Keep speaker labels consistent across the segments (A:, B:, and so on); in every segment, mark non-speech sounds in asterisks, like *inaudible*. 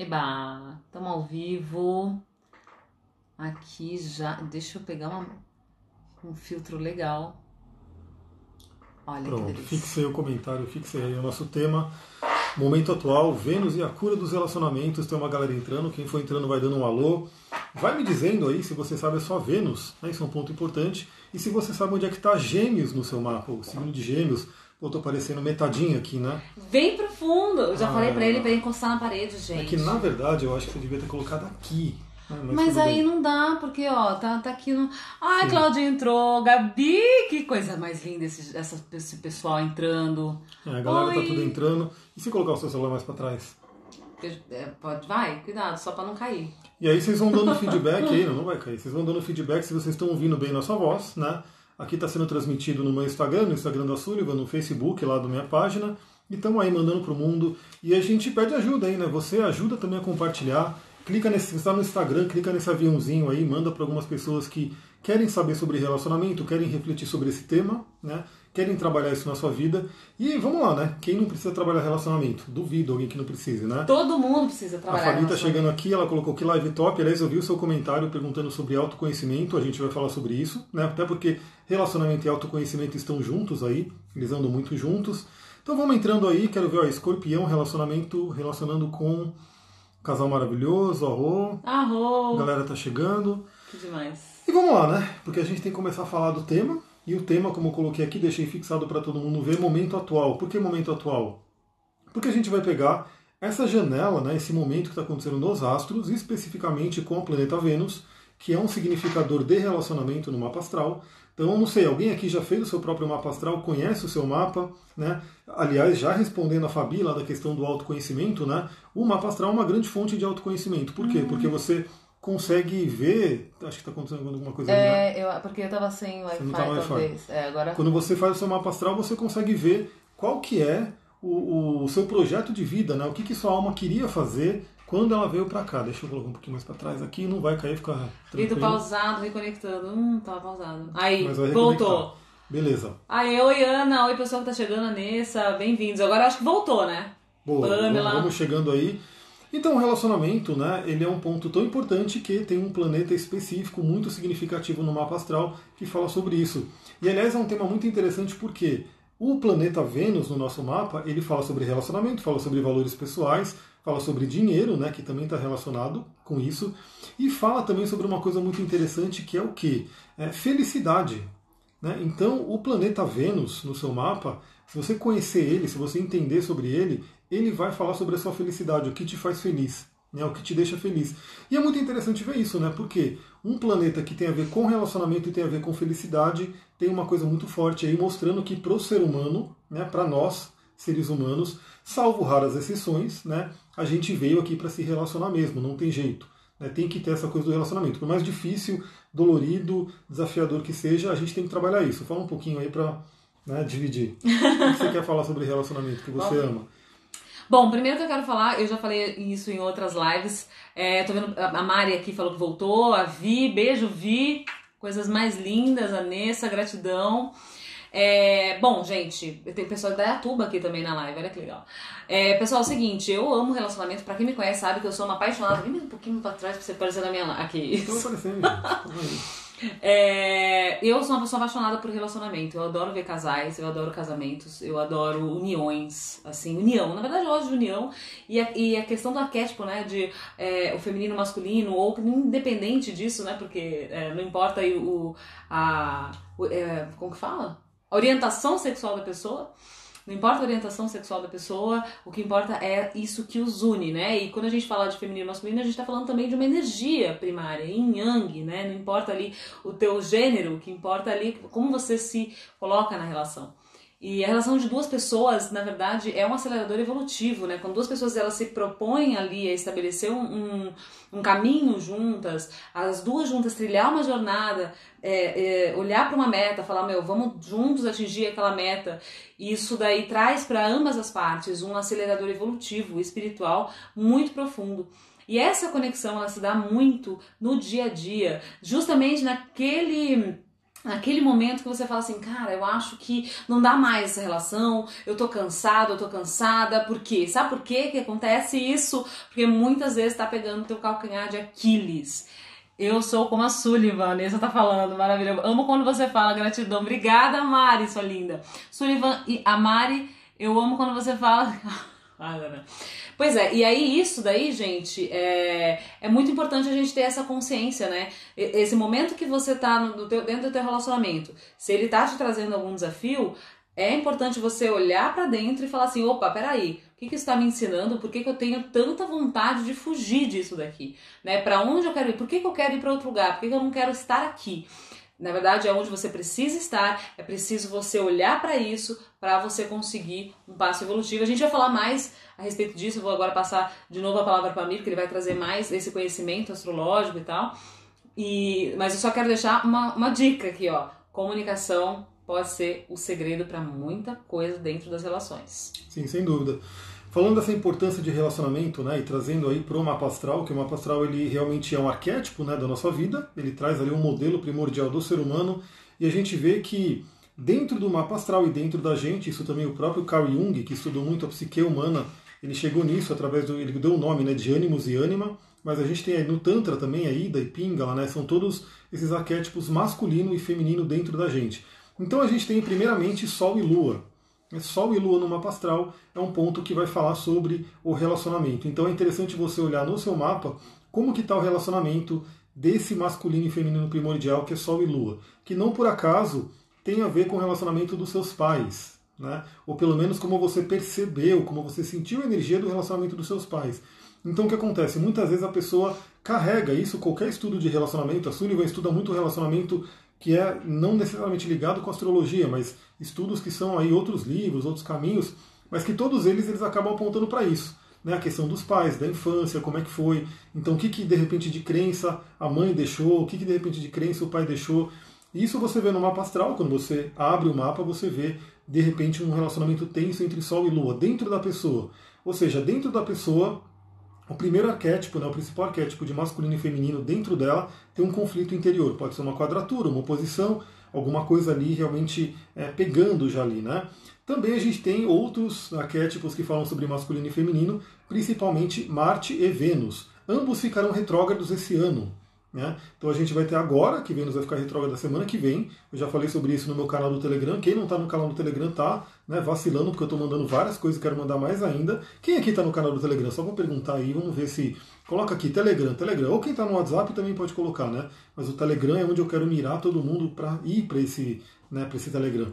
A: Eba, estamos ao vivo. Aqui já. Deixa eu pegar uma, um filtro legal. Olha
B: Pronto,
A: que
B: fixei o comentário, fixei aí o nosso tema. Momento atual, Vênus e a cura dos relacionamentos. Tem uma galera entrando, quem for entrando vai dando um alô. Vai me dizendo aí se você sabe a sua Vênus, né? isso é um ponto importante. E se você sabe onde é que está Gêmeos no seu mapa, o signo de Gêmeos. Eu tô parecendo metadinho aqui, né?
A: Bem profundo. Eu já
B: Ah.
A: falei pra ele pra ele encostar na parede,
B: É
A: gente.
B: que na verdade eu acho que você devia ter colocado aqui. né?
A: Mas
B: tudo
A: aí
B: bem.
A: não dá, porque ó, tá, tá aqui no. Ai,
B: Sim.
A: Cláudia entrou, Gabi, que coisa mais linda esse, essa- esse pessoal entrando.
B: É, a galera tá
A: Oi.
B: tudo entrando. E se colocar o seu celular mais para trás?
A: É, pode, vai, cuidado, só pra não cair.
B: E aí vocês vão dando feedback aí, não, não vai cair. Vocês vão dando feedback se vocês estão ouvindo bem nossa voz, né? Aqui está sendo transmitido no meu Instagram, no Instagram da Sullivan, no Facebook lá da minha página. E estamos aí mandando pro mundo. E a gente pede ajuda aí, né? Você ajuda também a compartilhar. Clica nesse, está no Instagram, clica nesse aviãozinho aí, manda para algumas pessoas que querem saber sobre relacionamento, querem refletir sobre esse tema, né? Querem trabalhar isso na sua vida. E vamos lá, né? Quem não precisa trabalhar relacionamento? Duvido alguém que não precise, né?
A: Todo mundo precisa
B: A
A: trabalhar.
B: Fabi
A: na
B: tá chegando aqui, ela colocou que live top. Aliás, eu vi o seu comentário perguntando sobre autoconhecimento. A gente vai falar sobre isso, né? Até porque relacionamento e autoconhecimento estão juntos aí, eles andam muito juntos. Então vamos entrando aí, quero ver, ó, escorpião, relacionamento, relacionando com casal maravilhoso, arro, a
A: Arro!
B: galera tá chegando.
A: Que demais.
B: E vamos lá, né? Porque a gente tem que começar a falar do tema. E o tema, como eu coloquei aqui, deixei fixado para todo mundo ver, momento atual. Por que momento atual? Porque a gente vai pegar essa janela, né, esse momento que está acontecendo nos astros, especificamente com o planeta Vênus, que é um significador de relacionamento no mapa astral. Então, eu não sei, alguém aqui já fez o seu próprio mapa astral, conhece o seu mapa, né? Aliás, já respondendo a Fabi lá da questão do autoconhecimento, né? O mapa astral é uma grande fonte de autoconhecimento. Por quê? Porque você consegue ver. Acho que está acontecendo alguma coisa ali, né?
A: É, eu, porque eu tava sem Wi-Fi,
B: tá
A: talvez. É, agora.
B: Quando você faz o seu mapa astral, você consegue ver qual que é o, o seu projeto de vida, né? O que, que sua alma queria fazer quando ela veio para cá. Deixa eu colocar um pouquinho mais para trás aqui, não vai cair, fica tranquilo.
A: pausado, reconectando. Hum, tava pausado. Aí, voltou.
B: Beleza.
A: Aí, oi Ana, oi pessoal que tá chegando, a Nessa, bem-vindos. Agora acho que voltou, né?
B: Boa,
A: Pamela.
B: vamos chegando aí. Então, o relacionamento, né, ele é um ponto tão importante que tem um planeta específico, muito significativo no mapa astral, que fala sobre isso. E, aliás, é um tema muito interessante porque o planeta Vênus no nosso mapa, ele fala sobre relacionamento, fala sobre valores pessoais, fala sobre dinheiro, né, que também está relacionado com isso, e fala também sobre uma coisa muito interessante que é o que? É felicidade. Né? Então, o planeta Vênus no seu mapa, se você conhecer ele, se você entender sobre ele, ele vai falar sobre a sua felicidade, o que te faz feliz, né? o que te deixa feliz. E é muito interessante ver isso, né? porque um planeta que tem a ver com relacionamento e tem a ver com felicidade tem uma coisa muito forte aí mostrando que para o ser humano, né, para nós, seres humanos, salvo raras exceções, né, a gente veio aqui para se relacionar mesmo, não tem jeito. né? Tem que ter essa coisa do relacionamento. Por mais difícil, dolorido, desafiador que seja, a gente tem que trabalhar isso. Fala um pouquinho aí para né, dividir. o que você quer falar sobre relacionamento que você
A: Bom.
B: ama?
A: Bom, primeiro que eu quero falar, eu já falei isso em outras lives. É, tô vendo a Mari aqui falou que voltou, a Vi, beijo Vi, coisas mais lindas, a Nessa, gratidão. É, bom, gente, tem pessoal da Yatuba aqui também na live, olha que legal. É, pessoal, é o seguinte, eu amo relacionamento, pra quem me conhece sabe que eu sou uma apaixonada. Vem um pouquinho pra trás pra você aparecer na minha live. Aqui, isso.
B: aparecendo. *laughs*
A: É, eu sou uma pessoa apaixonada por relacionamento. Eu adoro ver casais, eu adoro casamentos, eu adoro uniões, assim, união. Na verdade, eu gosto de união. E a, e a questão do arquétipo, né, de é, o feminino masculino, ou independente disso, né, porque é, não importa aí o. A, o é, como que fala? A orientação sexual da pessoa. Não importa a orientação sexual da pessoa, o que importa é isso que os une, né? E quando a gente fala de feminino e masculino, a gente tá falando também de uma energia primária, yin yang, né? Não importa ali o teu gênero, o que importa ali como você se coloca na relação. E a relação de duas pessoas, na verdade, é um acelerador evolutivo, né? Quando duas pessoas elas se propõem ali a estabelecer um, um, caminho juntas, as duas juntas trilhar uma jornada, é, é, olhar para uma meta, falar, meu, vamos juntos atingir aquela meta. E isso daí traz para ambas as partes um acelerador evolutivo, espiritual, muito profundo. E essa conexão ela se dá muito no dia a dia, justamente naquele naquele momento que você fala assim, cara, eu acho que não dá mais essa relação, eu tô cansado, eu tô cansada, por quê? Sabe por quê que acontece isso? Porque muitas vezes tá pegando teu calcanhar de Aquiles. Eu sou como a Sullivan, Nessa tá falando, maravilhoso. Amo quando você fala gratidão. Obrigada, Mari, sua linda. Sullivan e a Mari, eu amo quando você fala. *laughs* Pois é, e aí isso daí, gente, é, é muito importante a gente ter essa consciência, né? Esse momento que você tá no, teu, dentro do teu relacionamento, se ele tá te trazendo algum desafio, é importante você olhar para dentro e falar assim, opa, peraí, o que, que está me ensinando? Por que, que eu tenho tanta vontade de fugir disso daqui? Né? Para onde eu quero ir? Por que, que eu quero ir para outro lugar? Por que, que eu não quero estar aqui? Na verdade, é onde você precisa estar, é preciso você olhar para isso para você conseguir um passo evolutivo. A gente vai falar mais a respeito disso, eu vou agora passar de novo a palavra para mim, porque ele vai trazer mais esse conhecimento astrológico e tal. E, mas eu só quero deixar uma, uma dica aqui, ó. Comunicação pode ser o segredo para muita coisa dentro das relações.
B: Sim, sem dúvida. Falando dessa importância de relacionamento, né, e trazendo aí para o mapa astral, que o mapa astral ele realmente é um arquétipo, né, da nossa vida, ele traz ali um modelo primordial do ser humano, e a gente vê que dentro do mapa astral e dentro da gente, isso também o próprio Carl Jung, que estudou muito a psique humana, ele chegou nisso através do, ele deu o nome, né, de ânimos e ânima, mas a gente tem aí no Tantra também, a Ida e Pingala, né, são todos esses arquétipos masculino e feminino dentro da gente. Então a gente tem primeiramente Sol e Lua, Sol e Lua no mapa astral é um ponto que vai falar sobre o relacionamento. Então é interessante você olhar no seu mapa como que está o relacionamento desse masculino e feminino primordial que é Sol e Lua, que não por acaso tem a ver com o relacionamento dos seus pais, né? ou pelo menos como você percebeu, como você sentiu a energia do relacionamento dos seus pais. Então o que acontece? Muitas vezes a pessoa carrega isso, qualquer estudo de relacionamento, a Sullivan estuda muito o relacionamento que é não necessariamente ligado com astrologia, mas estudos que são aí outros livros, outros caminhos, mas que todos eles eles acabam apontando para isso. Né, a questão dos pais, da infância, como é que foi. Então, o que, que de repente de crença a mãe deixou, o que, que de repente de crença o pai deixou. Isso você vê no mapa astral, quando você abre o mapa, você vê de repente um relacionamento tenso entre Sol e Lua dentro da pessoa. Ou seja, dentro da pessoa o primeiro arquétipo, né, o principal arquétipo de masculino e feminino dentro dela tem um conflito interior. Pode ser uma quadratura, uma oposição, alguma coisa ali realmente é, pegando já ali. Né? Também a gente tem outros arquétipos que falam sobre masculino e feminino, principalmente Marte e Vênus. Ambos ficarão retrógrados esse ano. Né? Então a gente vai ter agora, que Vênus vai ficar retrógrada semana que vem. Eu já falei sobre isso no meu canal do Telegram. Quem não está no canal do Telegram está né, vacilando, porque eu estou mandando várias coisas, quero mandar mais ainda. Quem aqui está no canal do Telegram? Só vou perguntar aí, vamos ver se. Coloca aqui, Telegram, Telegram. Ou quem está no WhatsApp também pode colocar, né? Mas o Telegram é onde eu quero mirar todo mundo para ir para esse, né, esse Telegram.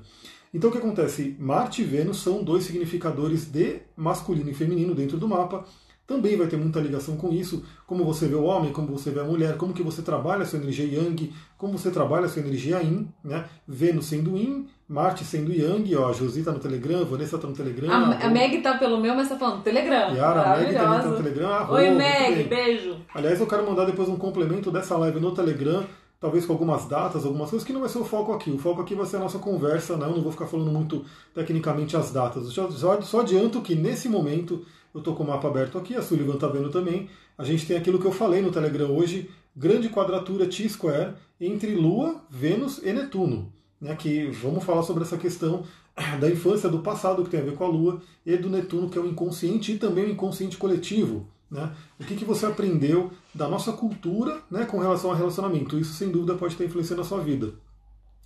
B: Então o que acontece? Marte e Vênus são dois significadores de masculino e feminino dentro do mapa também vai ter muita ligação com isso, como você vê o homem, como você vê a mulher, como que você trabalha a sua energia Yang, como você trabalha a sua energia Yin, né? Vênus sendo Yin, Marte sendo Yang, ó, a Josi tá no Telegram, a Vanessa tá no Telegram.
A: A, a Meg tá pelo meu, mas tá falando Telegram.
B: Yara, a Meg também tá no Telegram. Ah,
A: Oi, Meg, beijo.
B: Aliás, eu quero mandar depois um complemento dessa live no Telegram, talvez com algumas datas, algumas coisas, que não vai ser o foco aqui. O foco aqui vai ser a nossa conversa, né? Eu não vou ficar falando muito tecnicamente as datas. Só, só, só adianto que nesse momento eu estou com o mapa aberto aqui, a Sullivan está vendo também. A gente tem aquilo que eu falei no Telegram hoje, grande quadratura T-square entre Lua, Vênus e Netuno. Né, que vamos falar sobre essa questão *coughs* da infância, do passado que tem a ver com a Lua, e do Netuno, que é o inconsciente e também o inconsciente coletivo. Né? O que, que você aprendeu da nossa cultura né, com relação ao relacionamento? Isso, sem dúvida, pode ter influência na sua vida.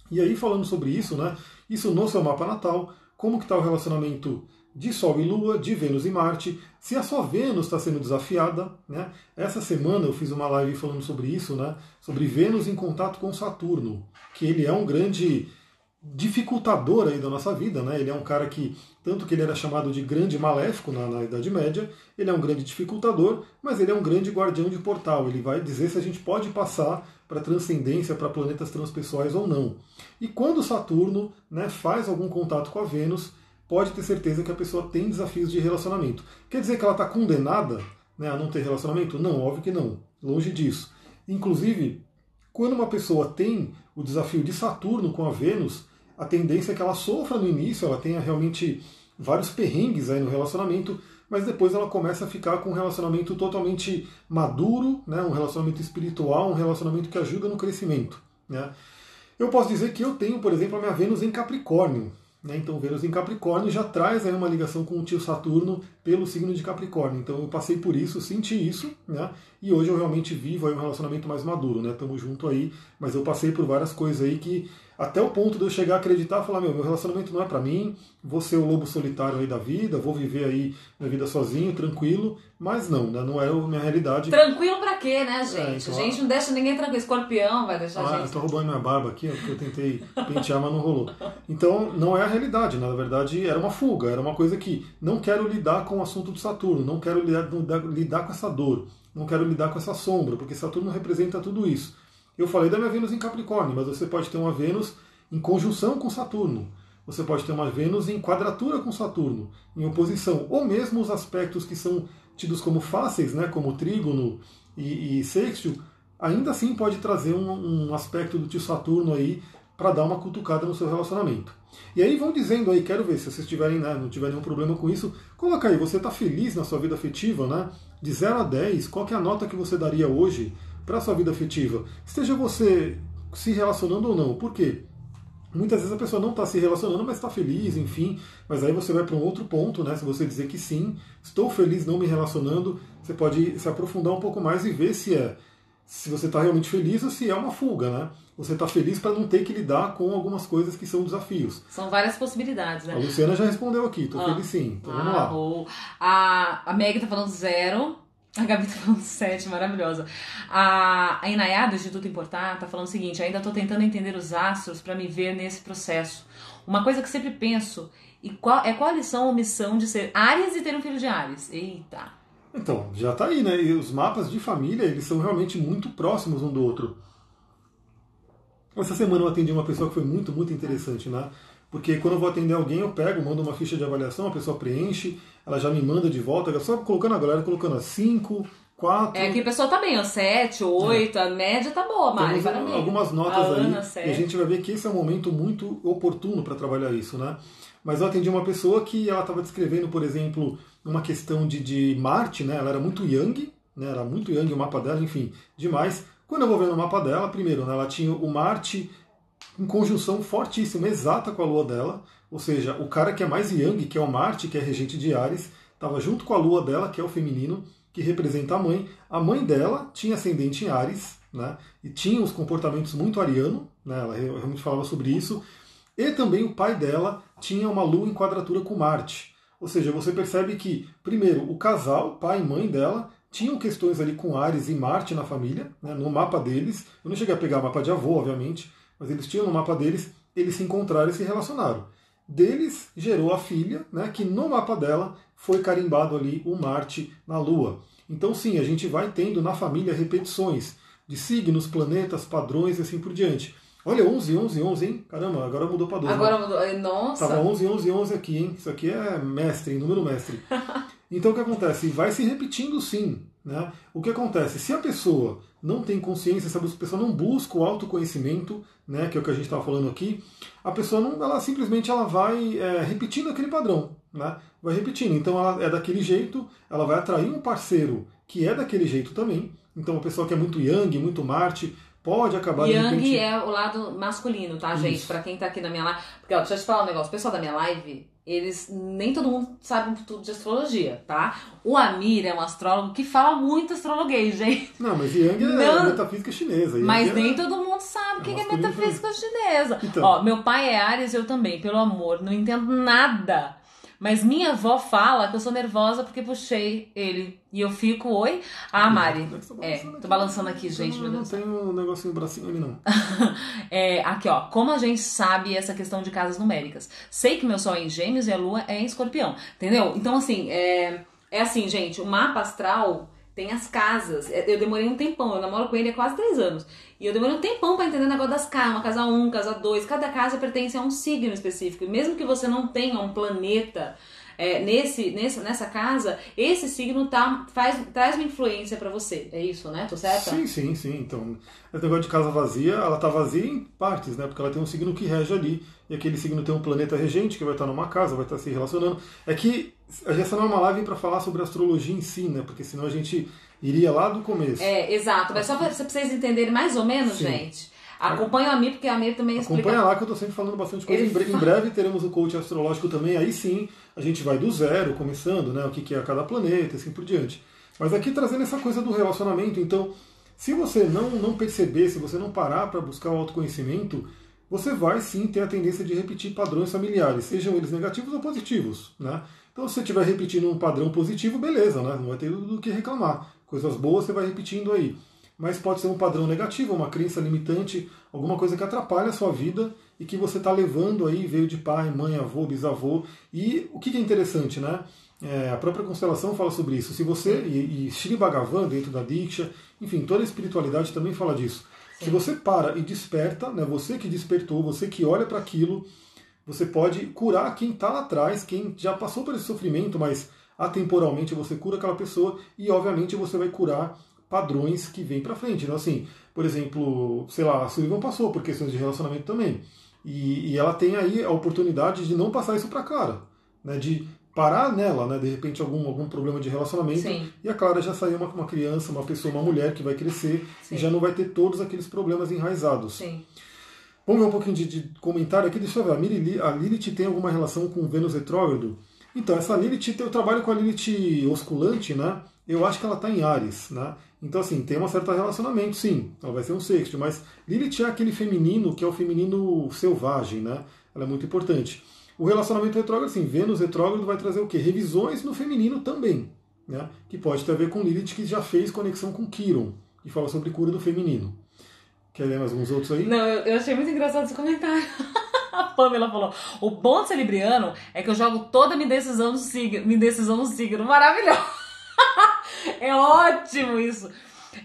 B: E aí, falando sobre isso, né, isso no seu mapa natal, como que está o relacionamento de Sol e Lua, de Vênus e Marte, se a sua Vênus está sendo desafiada. Né? Essa semana eu fiz uma live falando sobre isso, né? sobre Vênus em contato com Saturno, que ele é um grande dificultador aí da nossa vida, né? Ele é um cara que, tanto que ele era chamado de grande maléfico na, na, Idade Média, ele é um grande dificultador, mas ele é um grande guardião de portal. Ele vai dizer se a gente pode passar para transcendência, para planetas transpessoais ou não. E quando Saturno né, faz algum contato com a Vênus, pode ter certeza que a pessoa tem desafios de relacionamento. Quer dizer que ela está condenada né, a não ter relacionamento? Não, óbvio que não. Longe disso. Inclusive, quando uma pessoa tem o desafio de Saturno com a Vênus, a tendência é que ela sofra no início, ela tenha realmente vários perrengues aí no relacionamento, mas depois ela começa a ficar com um relacionamento totalmente maduro, né, um relacionamento espiritual, um relacionamento que ajuda no crescimento. Né? Eu posso dizer que eu tenho, por exemplo, a minha Vênus em Capricórnio. Né? Então, Vênus em Capricórnio já traz aí uma ligação com o tio Saturno pelo signo de Capricórnio. Então, eu passei por isso, senti isso, né? e hoje eu realmente vivo aí um relacionamento mais maduro. Né? Tamo junto aí, mas eu passei por várias coisas aí que até o ponto de eu chegar a acreditar, falar, meu, meu relacionamento não é para mim, vou ser o lobo solitário aí da vida, vou viver aí minha vida sozinho, tranquilo, mas não, né, não é a minha realidade.
A: Tranquilo pra quê, né, gente? É, então, a gente não deixa ninguém tranquilo, escorpião vai deixar
B: ah,
A: gente...
B: eu tô roubando minha barba aqui, ó, porque eu tentei *laughs* pentear, mas não rolou. Então, não é a realidade, na verdade era uma fuga, era uma coisa que não quero lidar com o assunto do Saturno, não quero lidar, lidar com essa dor, não quero lidar com essa sombra, porque Saturno representa tudo isso. Eu falei da minha Vênus em Capricórnio, mas você pode ter uma Vênus em conjunção com Saturno. Você pode ter uma Vênus em quadratura com Saturno, em oposição, ou mesmo os aspectos que são tidos como fáceis, né, como trígono e, e sextil, ainda assim pode trazer um, um aspecto do tio Saturno aí para dar uma cutucada no seu relacionamento. E aí vão dizendo aí, quero ver se vocês tiverem, né, não tiverem nenhum problema com isso, coloca aí, você está feliz na sua vida afetiva, né? De 0 a 10, qual é a nota que você daria hoje para a sua vida afetiva? Esteja você se relacionando ou não. Por quê? Muitas vezes a pessoa não está se relacionando, mas está feliz, enfim. Mas aí você vai para um outro ponto, né? Se você dizer que sim, estou feliz não me relacionando, você pode se aprofundar um pouco mais e ver se é se você está realmente feliz ou se é uma fuga, né? Você está feliz para não ter que lidar com algumas coisas que são desafios.
A: São várias possibilidades, né?
B: A Luciana já respondeu aqui, estou ah. feliz sim. Então ah, vamos lá.
A: Oh. A, a Meg está falando zero. A Gabi tá falando *laughs* 7, maravilhosa. A, a Inayá, do Instituto Importar, tá falando o seguinte: ainda tô tentando entender os astros para me ver nesse processo. Uma coisa que sempre penso e qual, é qual a lição ou missão de ser Ares e ter um filho de Ares? Eita!
B: Então, já tá aí, né? E os mapas de família, eles são realmente muito próximos um do outro. Essa semana eu atendi uma pessoa que foi muito, muito interessante, né? Porque quando eu vou atender alguém, eu pego, mando uma ficha de avaliação, a pessoa preenche, ela já me manda de volta, só colocando a galera, colocando a 5, 4.
A: É que a pessoa tá bem, ó, 7, 8, é. a média tá boa, Mari.
B: Temos algumas notas a aí. Ana, e a gente vai ver que esse é um momento muito oportuno para trabalhar isso, né? Mas eu atendi uma pessoa que ela estava descrevendo, por exemplo, uma questão de, de Marte, né? Ela era muito Yang, né? Era muito Yang o mapa dela, enfim, demais. Quando eu vou vendo o mapa dela, primeiro, né, ela tinha o Marte em conjunção fortíssima, exata com a lua dela. Ou seja, o cara que é mais Yang, que é o Marte, que é regente de Ares, estava junto com a lua dela, que é o feminino, que representa a mãe. A mãe dela tinha ascendente em Ares, né? E tinha os comportamentos muito ariano, né? Ela realmente falava sobre isso. E também o pai dela tinha uma lua em quadratura com Marte. Ou seja, você percebe que, primeiro, o casal, pai e mãe dela, tinham questões ali com Ares e Marte na família, né, no mapa deles. Eu não cheguei a pegar o mapa de avô, obviamente, mas eles tinham no mapa deles, eles se encontraram e se relacionaram. Deles gerou a filha, né, que no mapa dela foi carimbado ali o Marte na Lua. Então sim, a gente vai tendo na família repetições de signos, planetas, padrões e assim por diante. Olha, 11, 11, 11, hein? Caramba, agora mudou para 12.
A: Agora né? mudou, nossa.
B: Tava 11, 11, 11 aqui, hein? Isso aqui é mestre, número mestre. *laughs* então o que acontece? Vai se repetindo sim. Né? O que acontece? Se a pessoa não tem consciência, se a pessoa não busca o autoconhecimento, né, que é o que a gente estava falando aqui, a pessoa não, ela simplesmente ela vai é, repetindo aquele padrão, né? Vai repetindo. Então ela é daquele jeito, ela vai atrair um parceiro que é daquele jeito também. Então uma pessoa que é muito Yang, muito Marte, pode acabar
A: Yang repente... é o lado masculino, tá, gente? Para quem tá aqui na minha live. Porque, ó, deixa eu te falar um negócio. O pessoal da minha live, eles. Nem todo mundo sabe tudo de astrologia, tá? O Amir é um astrólogo que fala muito astrologuês, gente.
B: Não, mas Yang é Não, metafísica chinesa. Yang
A: mas é... nem todo mundo sabe o é que é metafísica chinesa. Então. Ó, meu pai é Ares, eu também, pelo amor. Não entendo nada mas minha avó fala que eu sou nervosa porque puxei ele. E eu fico, oi? Ah, Mari. É, tô balançando aqui, gente.
B: Não, não tem um negocinho bracinho ali, não. *laughs*
A: é, aqui, ó. Como a gente sabe essa questão de casas numéricas? Sei que meu sol é em gêmeos e a lua é em escorpião. Entendeu? Então, assim, é, é assim, gente. O mapa astral tem as casas. É, eu demorei um tempão, eu namoro com ele há quase três anos. E eu demorei um tempão para entender o negócio das casas, uma casa 1, um, casa 2. Cada casa pertence a um signo específico. E mesmo que você não tenha um planeta é, nesse, nessa, nessa casa, esse signo tá, faz, traz uma influência para você. É isso, né? Tô certa?
B: Sim, sim, sim. Então, esse negócio de casa vazia, ela tá vazia em partes, né? Porque ela tem um signo que rege ali. E aquele signo tem um planeta regente que vai estar numa casa, vai estar se relacionando. É que essa não é uma live para falar sobre astrologia em si, né? Porque senão a gente iria lá do começo.
A: É, exato. Mas só para vocês entenderem mais ou menos, Sim. gente. Acompanha a Mir, porque a Mir também
B: explica. Acompanha lá que eu tô sempre falando bastante coisa. Ele... Em breve teremos o coach astrológico também, aí sim a gente vai do zero, começando, né? O que é cada planeta, assim por diante. Mas aqui trazendo essa coisa do relacionamento, então, se você não, não perceber, se você não parar para buscar o autoconhecimento, você vai sim ter a tendência de repetir padrões familiares, sejam eles negativos ou positivos. Né? Então, se você estiver repetindo um padrão positivo, beleza, né? não vai ter do que reclamar. Coisas boas você vai repetindo aí. Mas pode ser um padrão negativo, uma crença limitante, alguma coisa que atrapalha a sua vida e que você está levando aí, veio de pai, mãe, avô, bisavô. E o que é interessante, né? É, a própria constelação fala sobre isso. Se você, e, e Shri Bhagavan, dentro da Diksha, enfim, toda a espiritualidade também fala disso. Se você para e desperta, né, você que despertou, você que olha para aquilo, você pode curar quem está lá atrás, quem já passou por esse sofrimento, mas atemporalmente você cura aquela pessoa e, obviamente, você vai curar padrões que vêm para frente. Então, assim, por exemplo, sei lá, a Sullivan passou por questões de relacionamento também. E, e ela tem aí a oportunidade de não passar isso para Clara, né, de parar nela, né? De repente algum, algum problema de relacionamento. Sim. E a Clara já saiu uma, uma criança, uma pessoa, uma mulher que vai crescer Sim. e já não vai ter todos aqueles problemas enraizados. Sim. Vamos ver um pouquinho de, de comentário aqui. Deixa eu ver. A, a Lilith tem alguma relação com Vênus retrógrado? Então, essa Lilith, eu trabalho com a Lilith osculante, né? Eu acho que ela está em Ares, né? Então, assim, tem um certo relacionamento, sim. Ela vai ser um sexto, mas Lilith é aquele feminino que é o feminino selvagem, né? Ela é muito importante. O relacionamento retrógrado, assim, Vênus retrógrado vai trazer o quê? Revisões no feminino também, né? que pode ter a ver com Lilith, que já fez conexão com Kiron, que fala sobre cura do feminino. Quer ler mais alguns outros aí?
A: Não, eu achei muito engraçado esse comentário. *laughs* a Pamela falou: o bom de ser libriano é que eu jogo toda a minha decisão no signo. Minha decisão no signo. Maravilhoso! *laughs* é ótimo isso.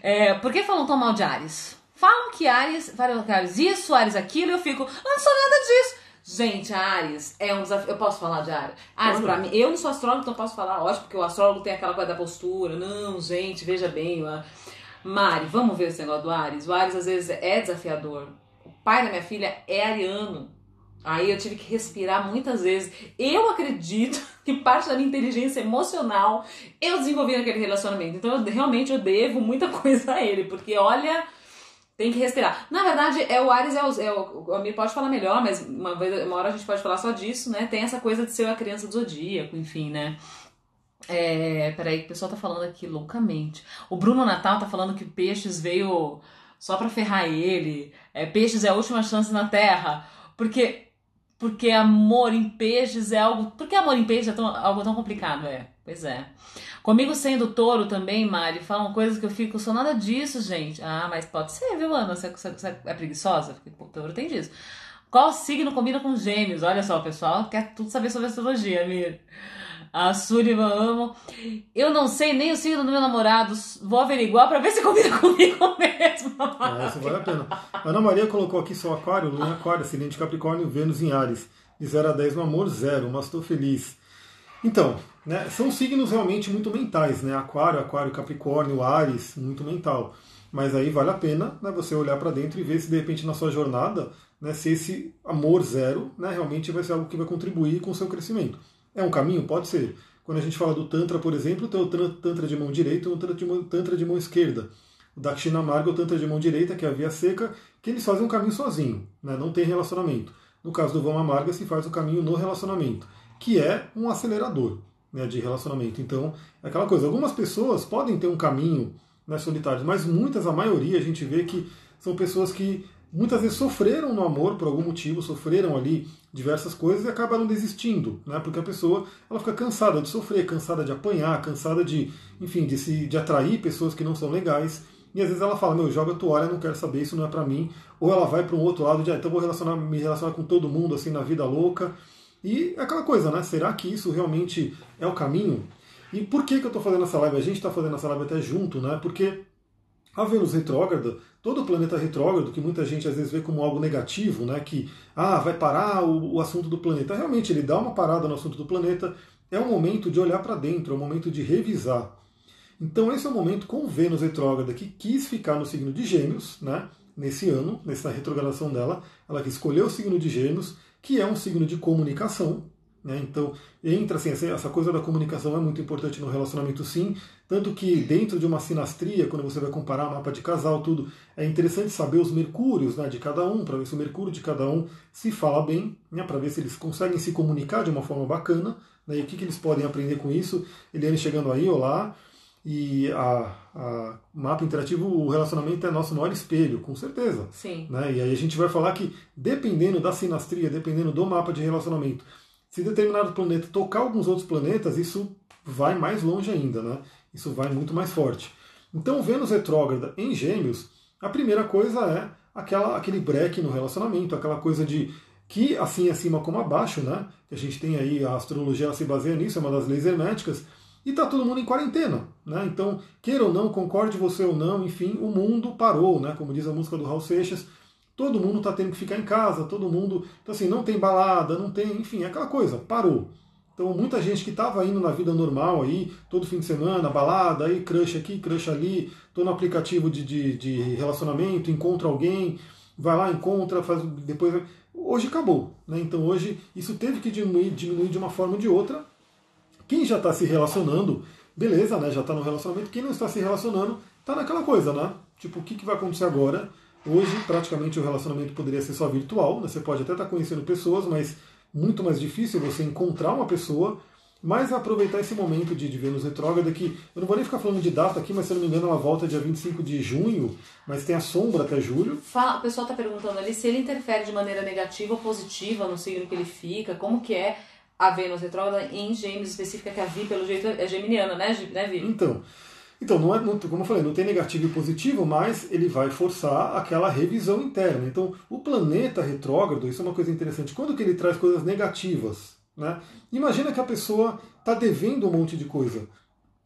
A: É, por que falam tão mal de Ares? Falam que Ares, falam que Ares isso, Ares aquilo, e eu fico, eu não sou nada disso. Gente, Ares é um desafio. Eu posso falar de Ares? Ares, pra mim, eu não sou astrólogo, então posso falar, lógico, porque o astrólogo tem aquela coisa da postura. Não, gente, veja bem. Lá. Mari, vamos ver esse negócio do Ares. O Ares às vezes é desafiador. O pai da minha filha é ariano. Aí eu tive que respirar muitas vezes. Eu acredito *laughs* que parte da minha inteligência emocional eu desenvolvi naquele relacionamento. Então eu realmente eu devo muita *laughs* coisa a ele, porque olha tem que respirar. Na verdade, é o Ares, é o, é o, o Amir pode falar melhor, mas uma, vez, uma hora a gente pode falar só disso, né? Tem essa coisa de ser a criança do zodíaco, enfim, né? É, peraí, o pessoal tá falando aqui loucamente. O Bruno Natal tá falando que Peixes veio só pra ferrar ele. É, peixes é a última chance na Terra. Porque porque amor em peixes é algo. Por que amor em peixes é tão, algo tão complicado? É, pois é. Comigo sendo touro também, Mari, falam coisas que eu fico, sou nada disso, gente. Ah, mas pode ser, viu, Ana? Você, você, você é preguiçosa? Porque o touro tem disso. Qual signo combina com gêmeos? Olha só, pessoal quer tudo saber sobre astrologia, Mir. A Sullivan amo. Eu não sei nem o signo do meu namorado. Vou averiguar pra ver se combina *laughs* comigo mesmo.
B: É, isso vale a pena. Ana Maria colocou aqui seu aquário, lua aquário, ascendente Capricórnio, Vênus em Ares. De 0 a 10 no amor, zero, mas estou feliz. Então, né, são signos realmente muito mentais, né? Aquário, Aquário, Capricórnio, Ares, muito mental. Mas aí vale a pena né, você olhar para dentro e ver se de repente na sua jornada, né, se esse amor zero né, realmente vai ser algo que vai contribuir com o seu crescimento. É um caminho? Pode ser. Quando a gente fala do Tantra, por exemplo, tem o Tantra de mão direita e o Tantra de mão, esquerda. O Dakshina Marga, o Tantra de mão direita, que é a via seca, que eles fazem um caminho sozinho, né, não tem relacionamento. No caso do Vama Marga, se faz o caminho no relacionamento, que é um acelerador né, de relacionamento. Então, é aquela coisa, algumas pessoas podem ter um caminho né, solitário, mas muitas, a maioria, a gente vê que são pessoas que muitas vezes sofreram no amor por algum motivo, sofreram ali diversas coisas e acabaram desistindo, né? Porque a pessoa ela fica cansada de sofrer, cansada de apanhar, cansada de, enfim, de se de atrair pessoas que não são legais. E às vezes ela fala, meu, joga a toalha, não quero saber, isso não é para mim. Ou ela vai para um outro lado de, ah, então vou relacionar, me relacionar com todo mundo assim na vida louca. E é aquela coisa, né? Será que isso realmente é o caminho? E por que, que eu estou fazendo essa live? A gente está fazendo essa live até junto, né? Porque a Vênus retrógrada, todo o planeta retrógrado, que muita gente às vezes vê como algo negativo, né? Que ah, vai parar o, o assunto do planeta. Realmente, ele dá uma parada no assunto do planeta. É um momento de olhar para dentro, é um momento de revisar. Então, esse é o momento com Vênus retrógrada, que quis ficar no signo de Gêmeos, né? Nesse ano, nessa retrogradação dela, ela escolheu o signo de Gêmeos que é um signo de comunicação. Né? Então, entra assim, essa coisa da comunicação é muito importante no relacionamento, sim. Tanto que dentro de uma sinastria, quando você vai comparar mapa de casal, tudo, é interessante saber os mercúrios né, de cada um, para ver se o mercúrio de cada um se fala bem, né, para ver se eles conseguem se comunicar de uma forma bacana, né, e o que, que eles podem aprender com isso. Eliane chegando aí, olá. E a, a mapa interativo, o relacionamento é nosso maior espelho, com certeza.
A: Sim.
B: Né? E aí a gente vai falar que, dependendo da sinastria, dependendo do mapa de relacionamento, se determinado planeta tocar alguns outros planetas, isso vai mais longe ainda, né? Isso vai muito mais forte. Então, Vênus retrógrada em Gêmeos, a primeira coisa é aquela, aquele break no relacionamento, aquela coisa de que assim acima como abaixo, né? Que a gente tem aí, a astrologia se baseia nisso, é uma das leis herméticas, e está todo mundo em quarentena. Né? Então, queira ou não, concorde você ou não, enfim, o mundo parou, né? como diz a música do Raul Seixas, todo mundo está tendo que ficar em casa, todo mundo. Então, assim, não tem balada, não tem, enfim, é aquela coisa, parou. Então, muita gente que estava indo na vida normal aí, todo fim de semana, balada, aí crush aqui, crush ali, estou no aplicativo de, de, de, relacionamento, encontro alguém, vai lá, encontra, faz depois. Hoje acabou. Né? Então, hoje isso teve que diminuir, diminuir de uma forma ou de outra quem já está se relacionando, beleza, né? Já está no relacionamento. Quem não está se relacionando, está naquela coisa, né? Tipo, o que, que vai acontecer agora? Hoje, praticamente, o relacionamento poderia ser só virtual, né? Você pode até estar tá conhecendo pessoas, mas muito mais difícil você encontrar uma pessoa. Mas aproveitar esse momento de, de Vênus retrógrada, que eu não vou nem ficar falando de data aqui, mas se eu não me engano ela volta dia 25 de junho, mas tem a sombra até julho.
A: Fala, o pessoal está perguntando ali se ele interfere de maneira negativa ou positiva no signo que ele fica, como que é a Vênus retrógrada em Gêmeos específica, que a Vi, pelo jeito, é geminiana, né, né Vi?
B: Então, então não é, não, como eu falei, não tem negativo e positivo, mas ele vai forçar aquela revisão interna. Então, o planeta retrógrado, isso é uma coisa interessante, quando que ele traz coisas negativas, né? Imagina que a pessoa está devendo um monte de coisa.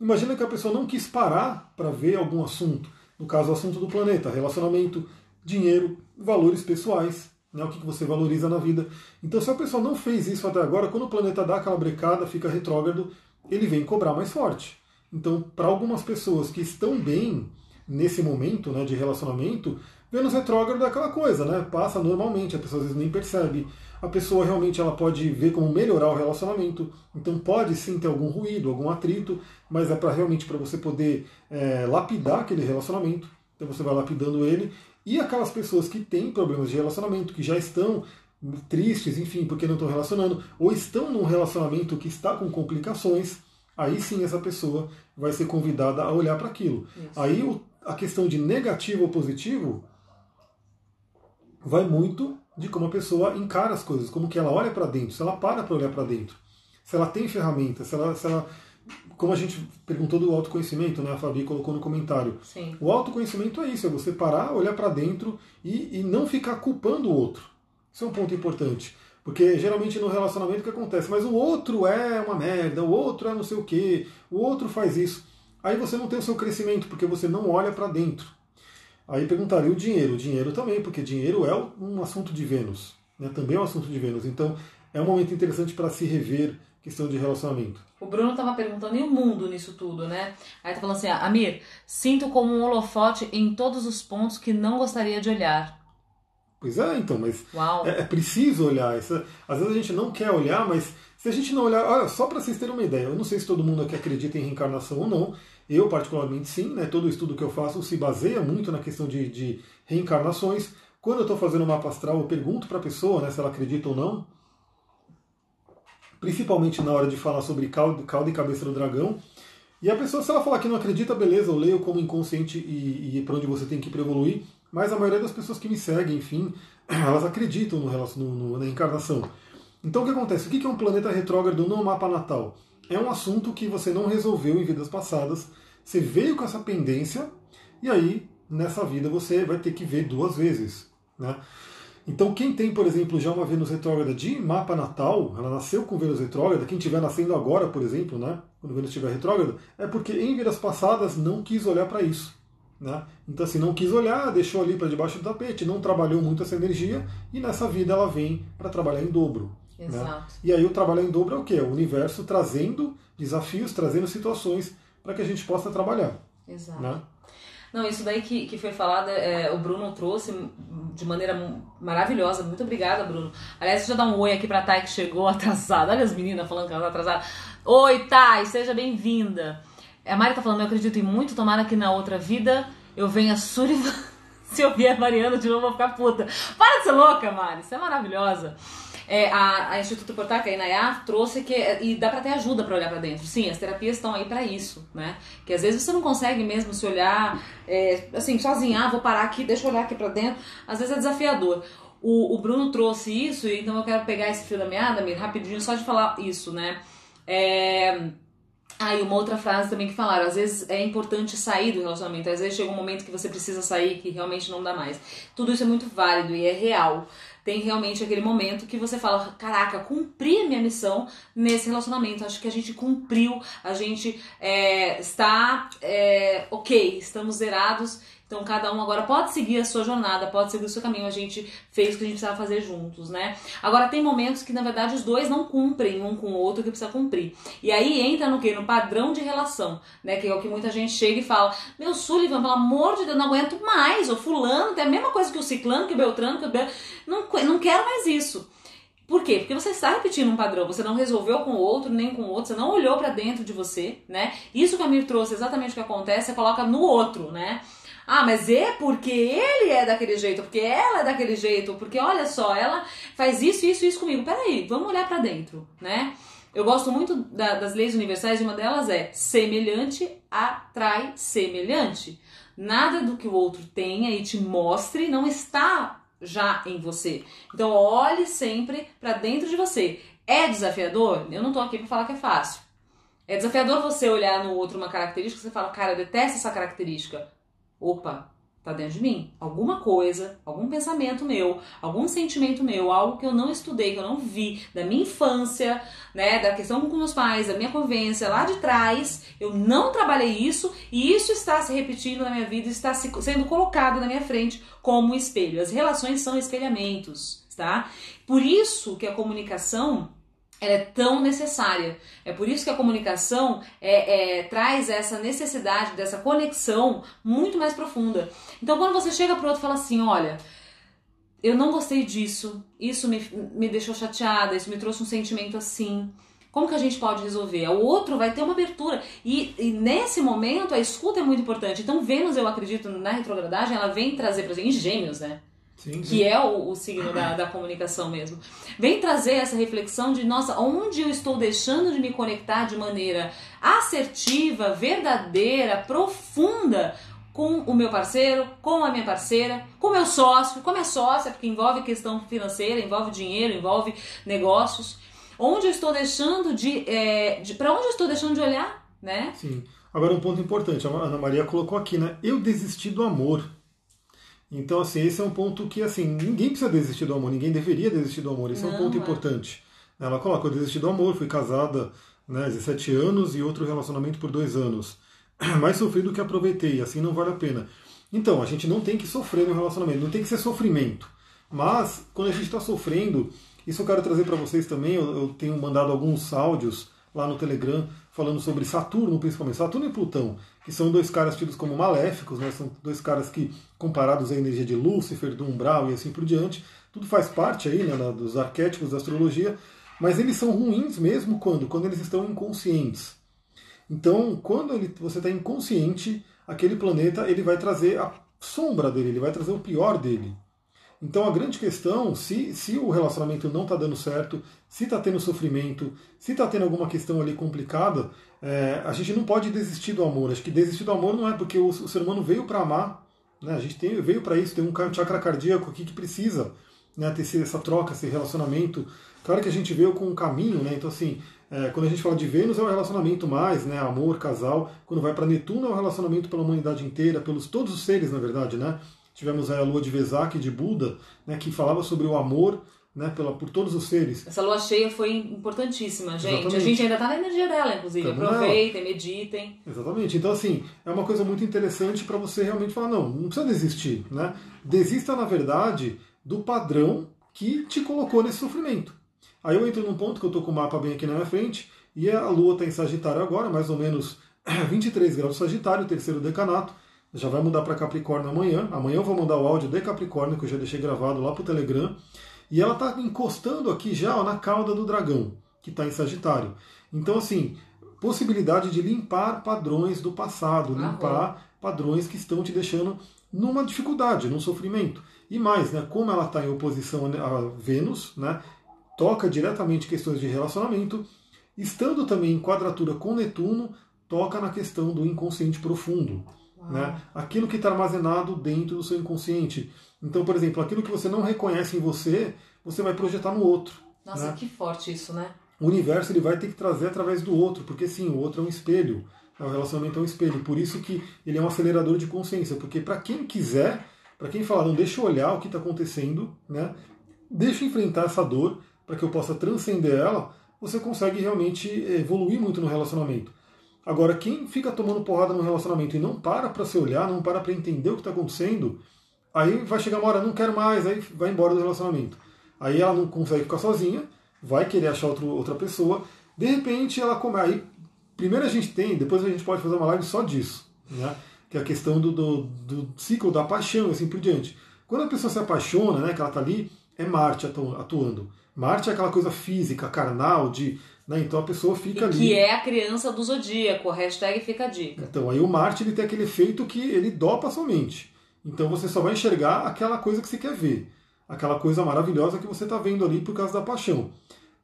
B: Imagina que a pessoa não quis parar para ver algum assunto. No caso, o assunto do planeta, relacionamento, dinheiro, valores pessoais né, o que você valoriza na vida. Então, se a pessoa não fez isso até agora, quando o planeta dá aquela brecada, fica retrógrado, ele vem cobrar mais forte. Então, para algumas pessoas que estão bem nesse momento né, de relacionamento, Vênus retrógrado é aquela coisa, né? Passa normalmente, a pessoa às vezes nem percebe. A pessoa realmente ela pode ver como melhorar o relacionamento. Então pode sim ter algum ruído, algum atrito, mas é para realmente para você poder é, lapidar aquele relacionamento. Então você vai lapidando ele e aquelas pessoas que têm problemas de relacionamento, que já estão tristes, enfim, porque não estão relacionando, ou estão num relacionamento que está com complicações, aí sim essa pessoa vai ser convidada a olhar para aquilo. Aí o, a questão de negativo ou positivo vai muito de como a pessoa encara as coisas, como que ela olha para dentro, se ela para para olhar para dentro, se ela tem ferramentas, se ela, se ela como a gente perguntou do autoconhecimento, né? A Fabi colocou no comentário.
A: Sim.
B: O autoconhecimento é isso, é você parar, olhar para dentro e, e não ficar culpando o outro. Isso é um ponto importante. Porque geralmente no relacionamento o que acontece? Mas o outro é uma merda, o outro é não sei o que, o outro faz isso. Aí você não tem o seu crescimento, porque você não olha para dentro. Aí perguntaria o dinheiro? O dinheiro também, porque dinheiro é um assunto de Vênus. Né? Também é um assunto de Vênus. Então é um momento interessante para se rever questão de relacionamento.
A: O Bruno estava perguntando, e o mundo nisso tudo, né? Aí tá falando assim, ah, Amir, sinto como um holofote em todos os pontos que não gostaria de olhar.
B: Pois é, então, mas é, é, preciso olhar. Isso, às vezes a gente não quer olhar, mas se a gente não olhar, olha, só para vocês terem uma ideia, eu não sei se todo mundo aqui acredita em reencarnação ou não, eu particularmente sim, né? Todo o estudo que eu faço se baseia muito na questão de, de reencarnações. Quando eu estou fazendo uma mapa astral, eu pergunto para a pessoa né, se ela acredita ou não principalmente na hora de falar sobre caldo, caldo e cabeça do dragão. E a pessoa, se ela falar que não acredita, beleza, eu leio como inconsciente e, e para onde você tem que ir para evoluir. Mas a maioria das pessoas que me seguem, enfim, *clears throat* elas acreditam no, no, na encarnação. Então o que acontece? O que é um planeta retrógrado no mapa natal? É um assunto que você não resolveu em vidas passadas. Você veio com essa pendência e aí nessa vida você vai ter que ver duas vezes. Né? Então, quem tem, por exemplo, já uma Vênus retrógrada de mapa natal, ela nasceu com Vênus retrógrada, quem estiver nascendo agora, por exemplo, né, quando Vênus estiver retrógrada, é porque em vidas passadas não quis olhar para isso. Né? Então, assim, não quis olhar, deixou ali para debaixo do tapete, não trabalhou muito essa energia, e nessa vida ela vem para trabalhar em dobro.
A: Né? Exato.
B: Né? E aí o trabalhar em dobro é o quê? É o universo trazendo desafios, trazendo situações para que a gente possa trabalhar.
A: Exato.
B: Né?
A: Não, isso daí que, que foi falado, é, o Bruno trouxe de maneira maravilhosa. Muito obrigada, Bruno. Aliás, deixa eu dar um oi aqui pra Thay que chegou *laughs* atrasada. Olha as meninas falando que ela tá atrasada. Oi, Thay, seja bem-vinda. A Mari tá falando, eu acredito em muito, tomara que na outra vida eu venha Sullivan. *laughs* Se eu vier Mariana de novo, eu vou ficar puta. Para de ser louca, Mari. Você é maravilhosa. É, a, a, Instituto Portaca, a Inayá, trouxe que. E dá pra ter ajuda para olhar para dentro. Sim, as terapias estão aí para isso, né? Que às vezes você não consegue mesmo se olhar, é, assim, sozinha, ah, vou parar aqui, deixa eu olhar aqui para dentro. Às vezes é desafiador. O, o Bruno trouxe isso, então eu quero pegar esse fio da meada, Mir, rapidinho, só de falar isso, né? É. Ah, e uma outra frase também que falaram, às vezes é importante sair do relacionamento, às vezes chega um momento que você precisa sair, que realmente não dá mais. Tudo isso é muito válido e é real tem realmente aquele momento que você fala: caraca, cumpri a minha missão nesse relacionamento. Acho que a gente cumpriu, a gente é, está é, ok, estamos zerados então cada um agora pode seguir a sua jornada, pode seguir o seu caminho. A gente fez o que a gente precisava fazer juntos, né? Agora tem momentos que na verdade os dois não cumprem um com o outro que precisa cumprir. E aí entra no que? No padrão de relação, né? Que é o que muita gente chega e fala: Meu Sullivan, pelo amor de Deus, não aguento mais. O fulano tem a mesma coisa que o ciclano, que o Beltrano, que o Beltrano. Não, não quero mais isso. Por quê? Porque você está repetindo um padrão, você não resolveu com o outro, nem com o outro, você não olhou para dentro de você, né? Isso que a Mir trouxe, exatamente o que acontece, você coloca no outro, né? Ah, mas é porque ele é daquele jeito, porque ela é daquele jeito, porque olha só, ela faz isso, isso, isso comigo. Peraí, vamos olhar para dentro, né? Eu gosto muito da, das leis universais, e uma delas é semelhante atrai semelhante. Nada do que o outro tenha e te mostre não está já em você. Então olhe sempre para dentro de você. É desafiador? Eu não tô aqui para falar que é fácil. É desafiador você olhar no outro uma característica e você fala, cara, eu detesto essa característica opa, tá dentro de mim. Alguma coisa, algum pensamento meu, algum sentimento meu, algo que eu não estudei, que eu não vi, da minha infância, né, da questão com meus pais, da minha convivência lá de trás, eu não trabalhei isso e isso está se repetindo na minha vida, está sendo colocado na minha frente como espelho. As relações são espelhamentos, tá? Por isso que a comunicação ela é tão necessária. É por isso que a comunicação é, é, traz essa necessidade dessa conexão muito mais profunda. Então, quando você chega para outro e fala assim: olha, eu não gostei disso, isso me, me deixou chateada, isso me trouxe um sentimento assim. Como que a gente pode resolver? O outro vai ter uma abertura. E, e, nesse momento, a escuta é muito importante. Então, Vênus, eu acredito, na retrogradagem, ela vem trazer para gente, em gêmeos, né? Sim, sim. que é o, o signo da, da, comunicação mesmo. Vem trazer essa reflexão de, nossa, onde eu estou deixando de me conectar de maneira assertiva, verdadeira, profunda com o meu parceiro, com a minha parceira, com o meu sócio, com a minha sócia, porque envolve questão financeira, envolve dinheiro, envolve negócios. Onde eu estou deixando de. É, de para onde eu estou deixando de olhar, né?
B: Sim. Agora um ponto importante, a Ana Maria colocou aqui, né? Eu desisti do amor. Então, assim, esse é um ponto que, assim, ninguém precisa desistir do amor, ninguém deveria desistir do amor, esse Não, é um ponto é. importante. Ela coloca, eu desisti do amor, fui casada né, 17 anos e outro relacionamento por dois anos. *clears throat* Mais sofri do que aproveitei, assim não vale a pena. Então, a gente não tem que sofrer no relacionamento, não tem que ser sofrimento. Mas, quando a gente está sofrendo, isso eu quero trazer para vocês também, eu, eu tenho mandado alguns áudios lá no Telegram falando sobre Saturno, principalmente Saturno e Plutão, que são dois caras tidos como maléficos, né? são dois caras que, comparados à energia de Lúcifer, do umbral e assim por diante, tudo faz parte aí né, dos arquétipos da astrologia, mas eles são ruins mesmo quando? Quando eles estão inconscientes. Então, quando ele, você está inconsciente, aquele planeta ele vai trazer a sombra dele, ele vai trazer o pior dele. Então a grande questão, se, se o relacionamento não está dando certo, se está tendo sofrimento, se está tendo alguma questão ali complicada, é, a gente não pode desistir do amor. Acho que desistir do amor não é porque o, o ser humano veio para amar, né? a gente tem, veio para isso, tem um chakra cardíaco aqui que precisa né, ter essa troca, esse relacionamento. Claro que a gente veio com um caminho, né? então assim, é, quando a gente fala de Vênus é o relacionamento mais, né? amor, casal. Quando vai para Netuno é o relacionamento pela humanidade inteira, pelos todos os seres, na verdade, né? Tivemos a lua de Vesak, de Buda, né, que falava sobre o amor né, pela, por todos os seres.
A: Essa lua cheia foi importantíssima, gente. Exatamente. A gente ainda está na energia dela, inclusive. Estamos Aproveitem, nela. meditem.
B: Exatamente. Então, assim, é uma coisa muito interessante para você realmente falar: não, não precisa desistir. Né? Desista, na verdade, do padrão que te colocou nesse sofrimento. Aí eu entro num ponto que eu estou com o mapa bem aqui na minha frente, e a lua está em Sagitário agora, mais ou menos *clears throat* 23 graus Sagitário, terceiro decanato já vai mudar para Capricórnio amanhã. Amanhã eu vou mandar o áudio de Capricórnio, que eu já deixei gravado lá para o Telegram. E ela está encostando aqui já ó, na cauda do dragão, que está em Sagitário. Então, assim, possibilidade de limpar padrões do passado, limpar padrões que estão te deixando numa dificuldade, num sofrimento. E mais, né, como ela está em oposição a Vênus, né, toca diretamente questões de relacionamento, estando também em quadratura com Netuno, toca na questão do inconsciente profundo. Né? Aquilo que está armazenado dentro do seu inconsciente. Então, por exemplo, aquilo que você não reconhece em você, você vai projetar no outro.
A: Nossa,
B: né?
A: que forte isso, né?
B: O universo ele vai ter que trazer através do outro, porque sim, o outro é um espelho. O relacionamento é um espelho. Por isso que ele é um acelerador de consciência. Porque para quem quiser, para quem falar, não deixa eu olhar o que está acontecendo, né? deixa eu enfrentar essa dor para que eu possa transcender ela, você consegue realmente evoluir muito no relacionamento. Agora, quem fica tomando porrada no relacionamento e não para para se olhar, não para para entender o que está acontecendo, aí vai chegar uma hora, não quero mais, aí vai embora do relacionamento. Aí ela não consegue ficar sozinha, vai querer achar outro, outra pessoa, de repente ela come. Aí, primeiro a gente tem, depois a gente pode fazer uma live só disso, né? que é a questão do, do, do ciclo da paixão e assim por diante. Quando a pessoa se apaixona, né, que ela está ali, é Marte atuando. Marte é aquela coisa física, carnal, de né? Então a pessoa fica
A: e
B: ali.
A: Que é a criança do zodíaco, hashtag fica a dica.
B: Então aí o Marte ele tem aquele efeito que ele dopa a sua mente. Então você só vai enxergar aquela coisa que você quer ver. Aquela coisa maravilhosa que você está vendo ali por causa da paixão.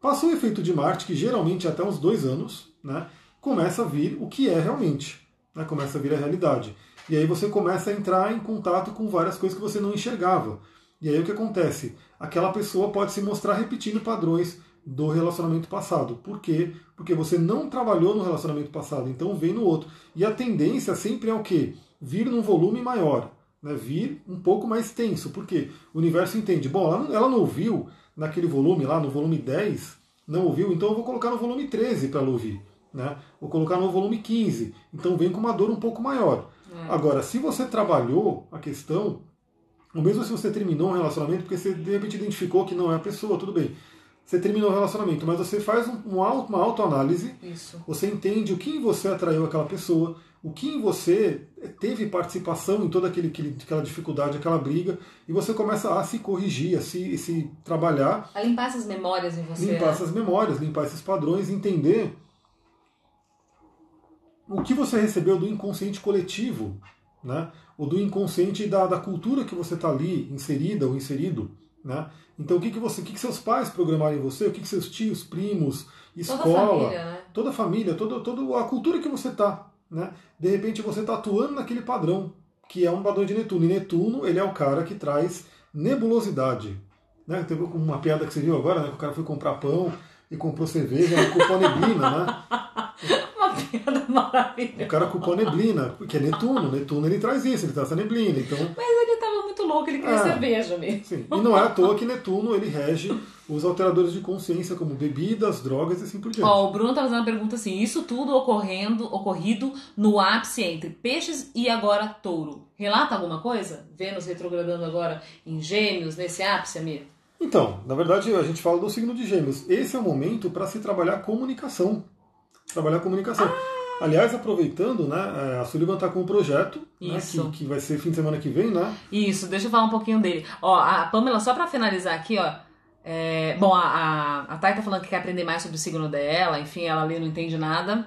B: Passou o efeito de Marte, que geralmente é até uns dois anos, né, começa a vir o que é realmente. Né, começa a vir a realidade. E aí você começa a entrar em contato com várias coisas que você não enxergava. E aí o que acontece? Aquela pessoa pode se mostrar repetindo padrões do relacionamento passado. Por quê? Porque você não trabalhou no relacionamento passado, então vem no outro. E a tendência sempre é o quê? Vir num volume maior, né? vir um pouco mais tenso. Por quê? O universo entende, bom, ela não, ela não ouviu naquele volume lá, no volume 10, não ouviu, então eu vou colocar no volume 13 para ela ouvir. Né? Vou colocar no volume 15. Então vem com uma dor um pouco maior. É. Agora, se você trabalhou a questão, ou mesmo se você terminou um relacionamento, porque você de repente identificou que não é a pessoa, tudo bem você terminou o relacionamento, mas você faz um, um uma autoanálise,
A: Isso.
B: você entende o que em você atraiu aquela pessoa, o que em você teve participação em toda aquele, aquela dificuldade, aquela briga, e você começa a se corrigir, a se, se trabalhar.
A: A limpar essas memórias em você.
B: Limpar
A: né?
B: essas memórias, limpar esses padrões, entender o que você recebeu do inconsciente coletivo, né? ou do inconsciente da, da cultura que você está ali inserida ou inserido. Né? Então, o que, que você, o que, que seus pais programaram em você, o que, que seus tios, primos, escola, toda a família, né? toda, a, família toda, toda a cultura que você está. Né? De repente, você está atuando naquele padrão, que é um padrão de Netuno. E Netuno, ele é o cara que traz nebulosidade. Né? Teve uma piada que você viu agora, né? que o cara foi comprar pão e comprou cerveja, culpou neblina, né? *laughs*
A: Uma piada maravilhosa.
B: O cara culpou neblina, porque é Netuno. Netuno ele traz isso, ele traz essa neblina. Então...
A: Mas ele louco, ele queria é, cerveja mesmo.
B: Sim. E não é à toa que Netuno ele rege os alteradores de consciência, como bebidas, drogas e assim por diante.
A: Ó, o Bruno tá fazendo uma pergunta assim: isso tudo ocorrendo, ocorrido no ápice entre peixes e agora touro. Relata alguma coisa? Vênus retrogradando agora em gêmeos, nesse ápice, Amir?
B: Então, na verdade, a gente fala do signo de Gêmeos. Esse é o momento para se trabalhar comunicação. Trabalhar comunicação. Ah! Aliás, aproveitando, né, é, a Sullivan está com um projeto né, que, que, vai ser fim de semana que vem, né?
A: Isso, deixa eu falar um pouquinho dele. Ó, a Pamela, só para finalizar aqui, ó. É, bom, a, a, a Thay tá falando que quer aprender mais sobre o signo dela, enfim, ela ali não entende nada.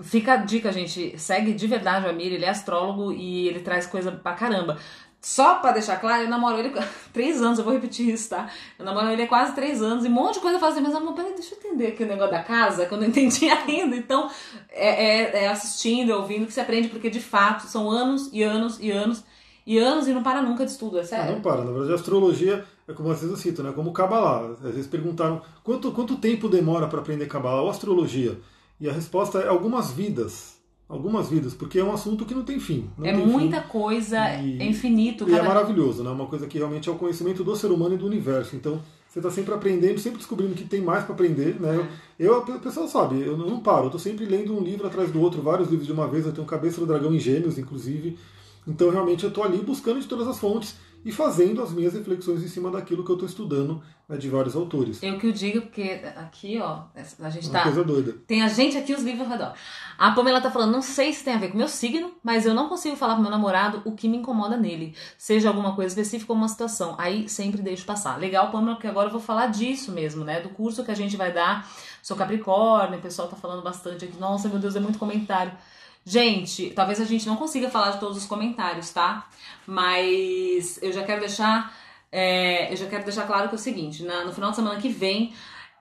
A: Fica a dica, gente. Segue de verdade o Amir, ele é astrólogo e ele traz coisa pra caramba. Só pra deixar claro, eu namoro ele *laughs* três anos, eu vou repetir isso, tá? Eu namoro ele há quase três anos e um monte de coisa eu faço assim, mas amor, peraí, deixa eu entender aqui o negócio da casa, que eu não *laughs* entendi ainda. Então, é, é, é assistindo, é ouvindo que se aprende, porque de fato são anos e anos e anos e anos e não para nunca de estudo, é sério.
B: não para, na verdade a astrologia é como vocês citam, né? Como Kabbalah. Às vezes perguntaram quanto, quanto tempo demora para aprender Kabbalah ou astrologia? E a resposta é algumas vidas algumas vidas, porque é um assunto que não tem fim. Não
A: é
B: tem
A: muita
B: fim.
A: coisa, e, é infinito.
B: E é cada... é maravilhoso, né? Uma coisa que realmente é o conhecimento do ser humano e do universo. Então, você está sempre aprendendo, sempre descobrindo que tem mais para aprender, né? Eu, o pessoal sabe, eu não paro, eu estou sempre lendo um livro atrás do outro, vários livros de uma vez, eu tenho Cabeça do Dragão em Gêmeos, inclusive. Então, realmente, eu estou ali buscando de todas as fontes e fazendo as minhas reflexões em cima daquilo que eu estou estudando né, de vários autores.
A: Eu que o digo, porque aqui, ó, a gente tá.
B: Uma coisa doida.
A: Tem a gente aqui, os livros ao redor. A Pamela tá falando, não sei se tem a ver com meu signo, mas eu não consigo falar pro meu namorado o que me incomoda nele. Seja alguma coisa específica ou uma situação. Aí sempre deixo passar. Legal, Pamela, porque agora eu vou falar disso mesmo, né? Do curso que a gente vai dar. Sou Capricórnio, o pessoal tá falando bastante aqui. Nossa, meu Deus, é muito comentário. Gente, talvez a gente não consiga falar de todos os comentários, tá? Mas eu já quero deixar, é, eu já quero deixar claro que é o seguinte: na, no final de semana que vem,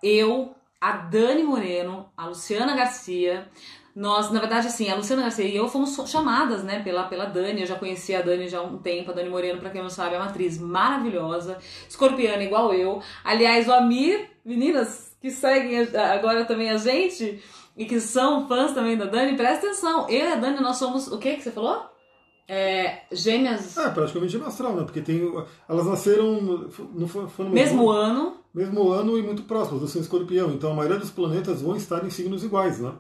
A: eu, a Dani Moreno, a Luciana Garcia, nós, na verdade, assim, a Luciana Garcia e eu fomos chamadas, né, pela, pela Dani. Eu já conhecia a Dani já há um tempo. A Dani Moreno, pra quem não sabe, é uma atriz maravilhosa, escorpiana igual eu. Aliás, o Amir, meninas que seguem agora também a gente, e que são fãs também da Dani, presta atenção. Eu e a Dani, nós somos. O que que você falou? É, gêmeas.
B: É, praticamente gêmea astral, né? Porque tem, elas nasceram. Foi no
A: mesmo, mesmo ano.
B: Mesmo ano e muito próximas. Eu sou escorpião, então a maioria dos planetas vão estar em signos iguais, né?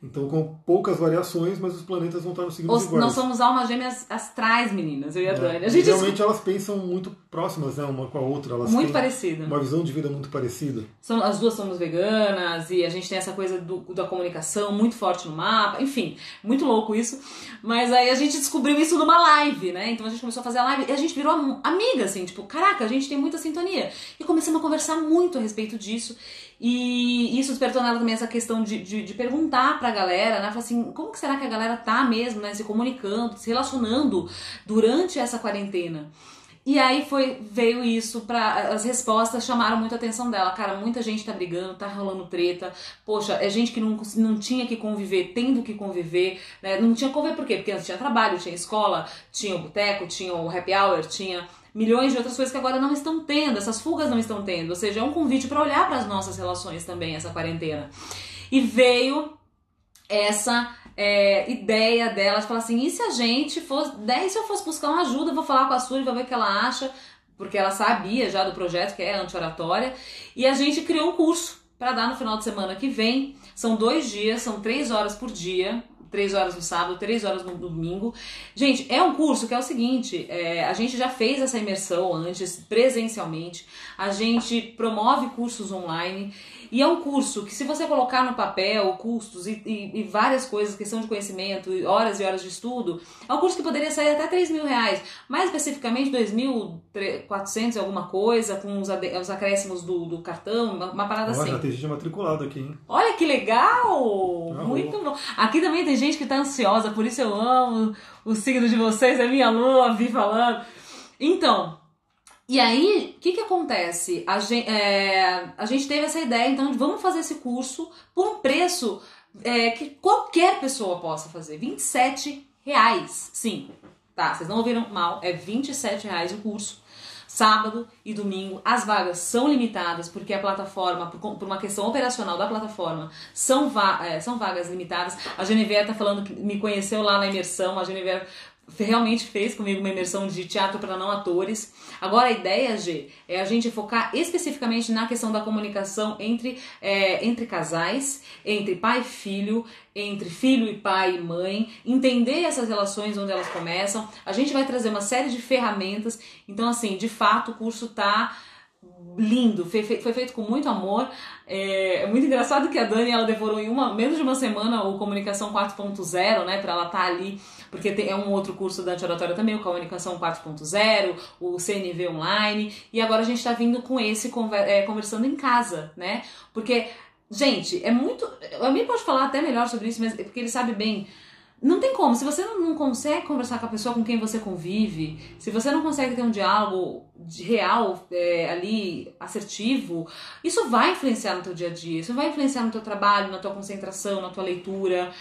B: Então, com poucas variações, mas os planetas vão estar no signos
A: Os. Nós somos almas gêmeas astrais, meninas, eu e a
B: É.
A: Dani. A
B: E
A: gente
B: Realmente elas pensam muito próximas, né, uma com a outra. Elas
A: muito parecida.
B: uma visão de vida muito parecida.
A: São, as duas somos veganas e a gente tem essa coisa do, da comunicação muito forte no mapa, enfim, muito louco isso. Mas aí a gente descobriu isso numa live, né? Então a gente começou a fazer a live e a gente virou am- amiga, assim, tipo, caraca, a gente tem muita sintonia. E começamos a conversar muito a respeito disso. E isso despertou nela também essa questão de, de, de perguntar pra galera, né? Falar assim, como que será que a galera tá mesmo, né? Se comunicando, se relacionando durante essa quarentena. E aí foi veio isso para as respostas chamaram muito a atenção dela. Cara, muita gente tá brigando, tá rolando treta. Poxa, é gente que não, não tinha que conviver, tendo que conviver, né? Não tinha que conviver por quê? Porque antes tinha trabalho, tinha escola, tinha o boteco, tinha o happy hour, tinha milhões de outras coisas que agora não estão tendo, essas fugas não estão tendo. Ou seja, é um convite para olhar para as nossas relações também essa quarentena. E veio essa é, ideia dela de falar assim, e se a gente fosse, daí se eu fosse buscar uma ajuda, vou falar com a Suri, vou ver o que ela acha, porque ela sabia já do projeto que é anti-oratória, e a gente criou um curso para dar no final de semana que vem. São dois dias, são três horas por dia, três horas no sábado, três horas no domingo. Gente, é um curso que é o seguinte: é, a gente já fez essa imersão antes, presencialmente, a gente promove cursos online. E é um curso que, se você colocar no papel custos e, e, e várias coisas, questão de conhecimento, e horas e horas de estudo, é um curso que poderia sair até 3 mil reais. Mais especificamente, 2.400 e alguma coisa, com os, os acréscimos do, do cartão, uma, uma parada
B: Olha,
A: assim.
B: já tem gente matriculada aqui, hein?
A: Olha que legal!
B: Ah,
A: Muito bom. Aqui também tem gente que tá ansiosa, por isso eu amo o signo de vocês, é minha lua, vi falando. Então, e aí, o que que acontece? A gente, a gente teve essa ideia, então, de vamos fazer esse curso por um preço é, que qualquer pessoa possa fazer. 27 reais. Sim, tá, vocês não ouviram mal, é 27 reais o curso sábado e domingo. As vagas são limitadas porque a plataforma, por, uma questão operacional da plataforma, são, va é, são vagas limitadas. A Genevieve tá falando que me conheceu lá na imersão. A Genevieve realmente fez comigo uma imersão de teatro para não atores. Agora a ideia, G, é a gente focar especificamente na questão da comunicação entre, é, entre casais, entre pai e filho, entre filho e pai e mãe, entender essas relações onde elas começam. A gente vai trazer uma série de ferramentas. Então, assim, de fato, o curso tá lindo, foi, fe- foi feito com muito amor. É, é muito engraçado que a Dani ela devorou em uma, menos de uma semana o Comunicação 4.0, né, para ela estar ali, porque é um outro curso da Antioratória também, o Comunicação 4.0, o CNV Online, e agora a gente tá vindo com esse é, conversando em casa, né? Porque, gente, é muito. O Amir pode falar até melhor sobre isso, mas é porque ele sabe bem. Não tem como, se você não, consegue conversar com a pessoa com quem você convive, se você não consegue ter um diálogo real é, ali, assertivo, isso vai influenciar no teu dia a dia, isso vai influenciar no teu trabalho, na tua concentração, na tua leitura.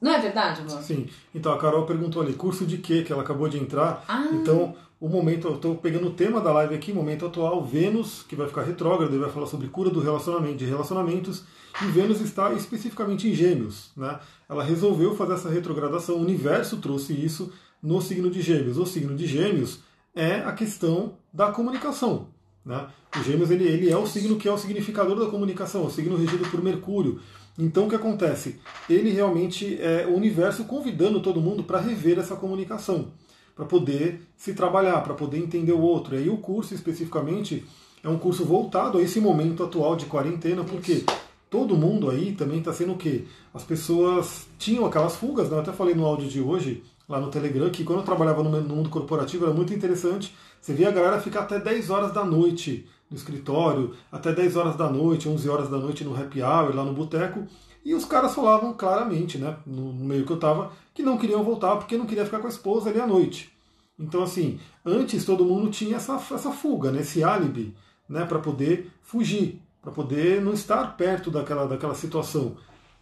A: Não é verdade, amor?
B: Sim. Então a Carol perguntou ali, curso de quê que ela acabou de entrar.
A: Ah.
B: Então, o momento, eu estou pegando o tema da live aqui, momento atual, Vênus, que vai ficar retrógrado, ele vai falar sobre cura do relacionamento, de relacionamentos, e Vênus está especificamente em Gêmeos, né? Ela resolveu fazer essa retrogradação, o universo trouxe isso no signo de Gêmeos. O signo de Gêmeos é a questão da comunicação, né? O Gêmeos ele, ele é o signo que é o significador da comunicação, é o signo regido por Mercúrio. Então o que acontece? Ele realmente é o universo convidando todo mundo para rever essa comunicação, para poder se trabalhar, para poder entender o outro. E aí o curso especificamente é um curso voltado a esse momento atual de quarentena, porque todo mundo aí também está sendo o quê? As pessoas tinham aquelas fugas, né? eu até falei no áudio de hoje, lá no Telegram, que quando eu trabalhava no mundo corporativo era muito interessante. Você via a galera ficar até 10 horas da noite no escritório, até 10 horas da noite, 11 horas da noite no happy hour, lá no boteco, e os caras falavam claramente, né, no meio que eu tava, que não queriam voltar porque não queria ficar com a esposa ali à noite. Então, assim, antes todo mundo tinha essa, essa fuga, né, esse álibi, né, para poder fugir, para poder não estar perto daquela, daquela situação.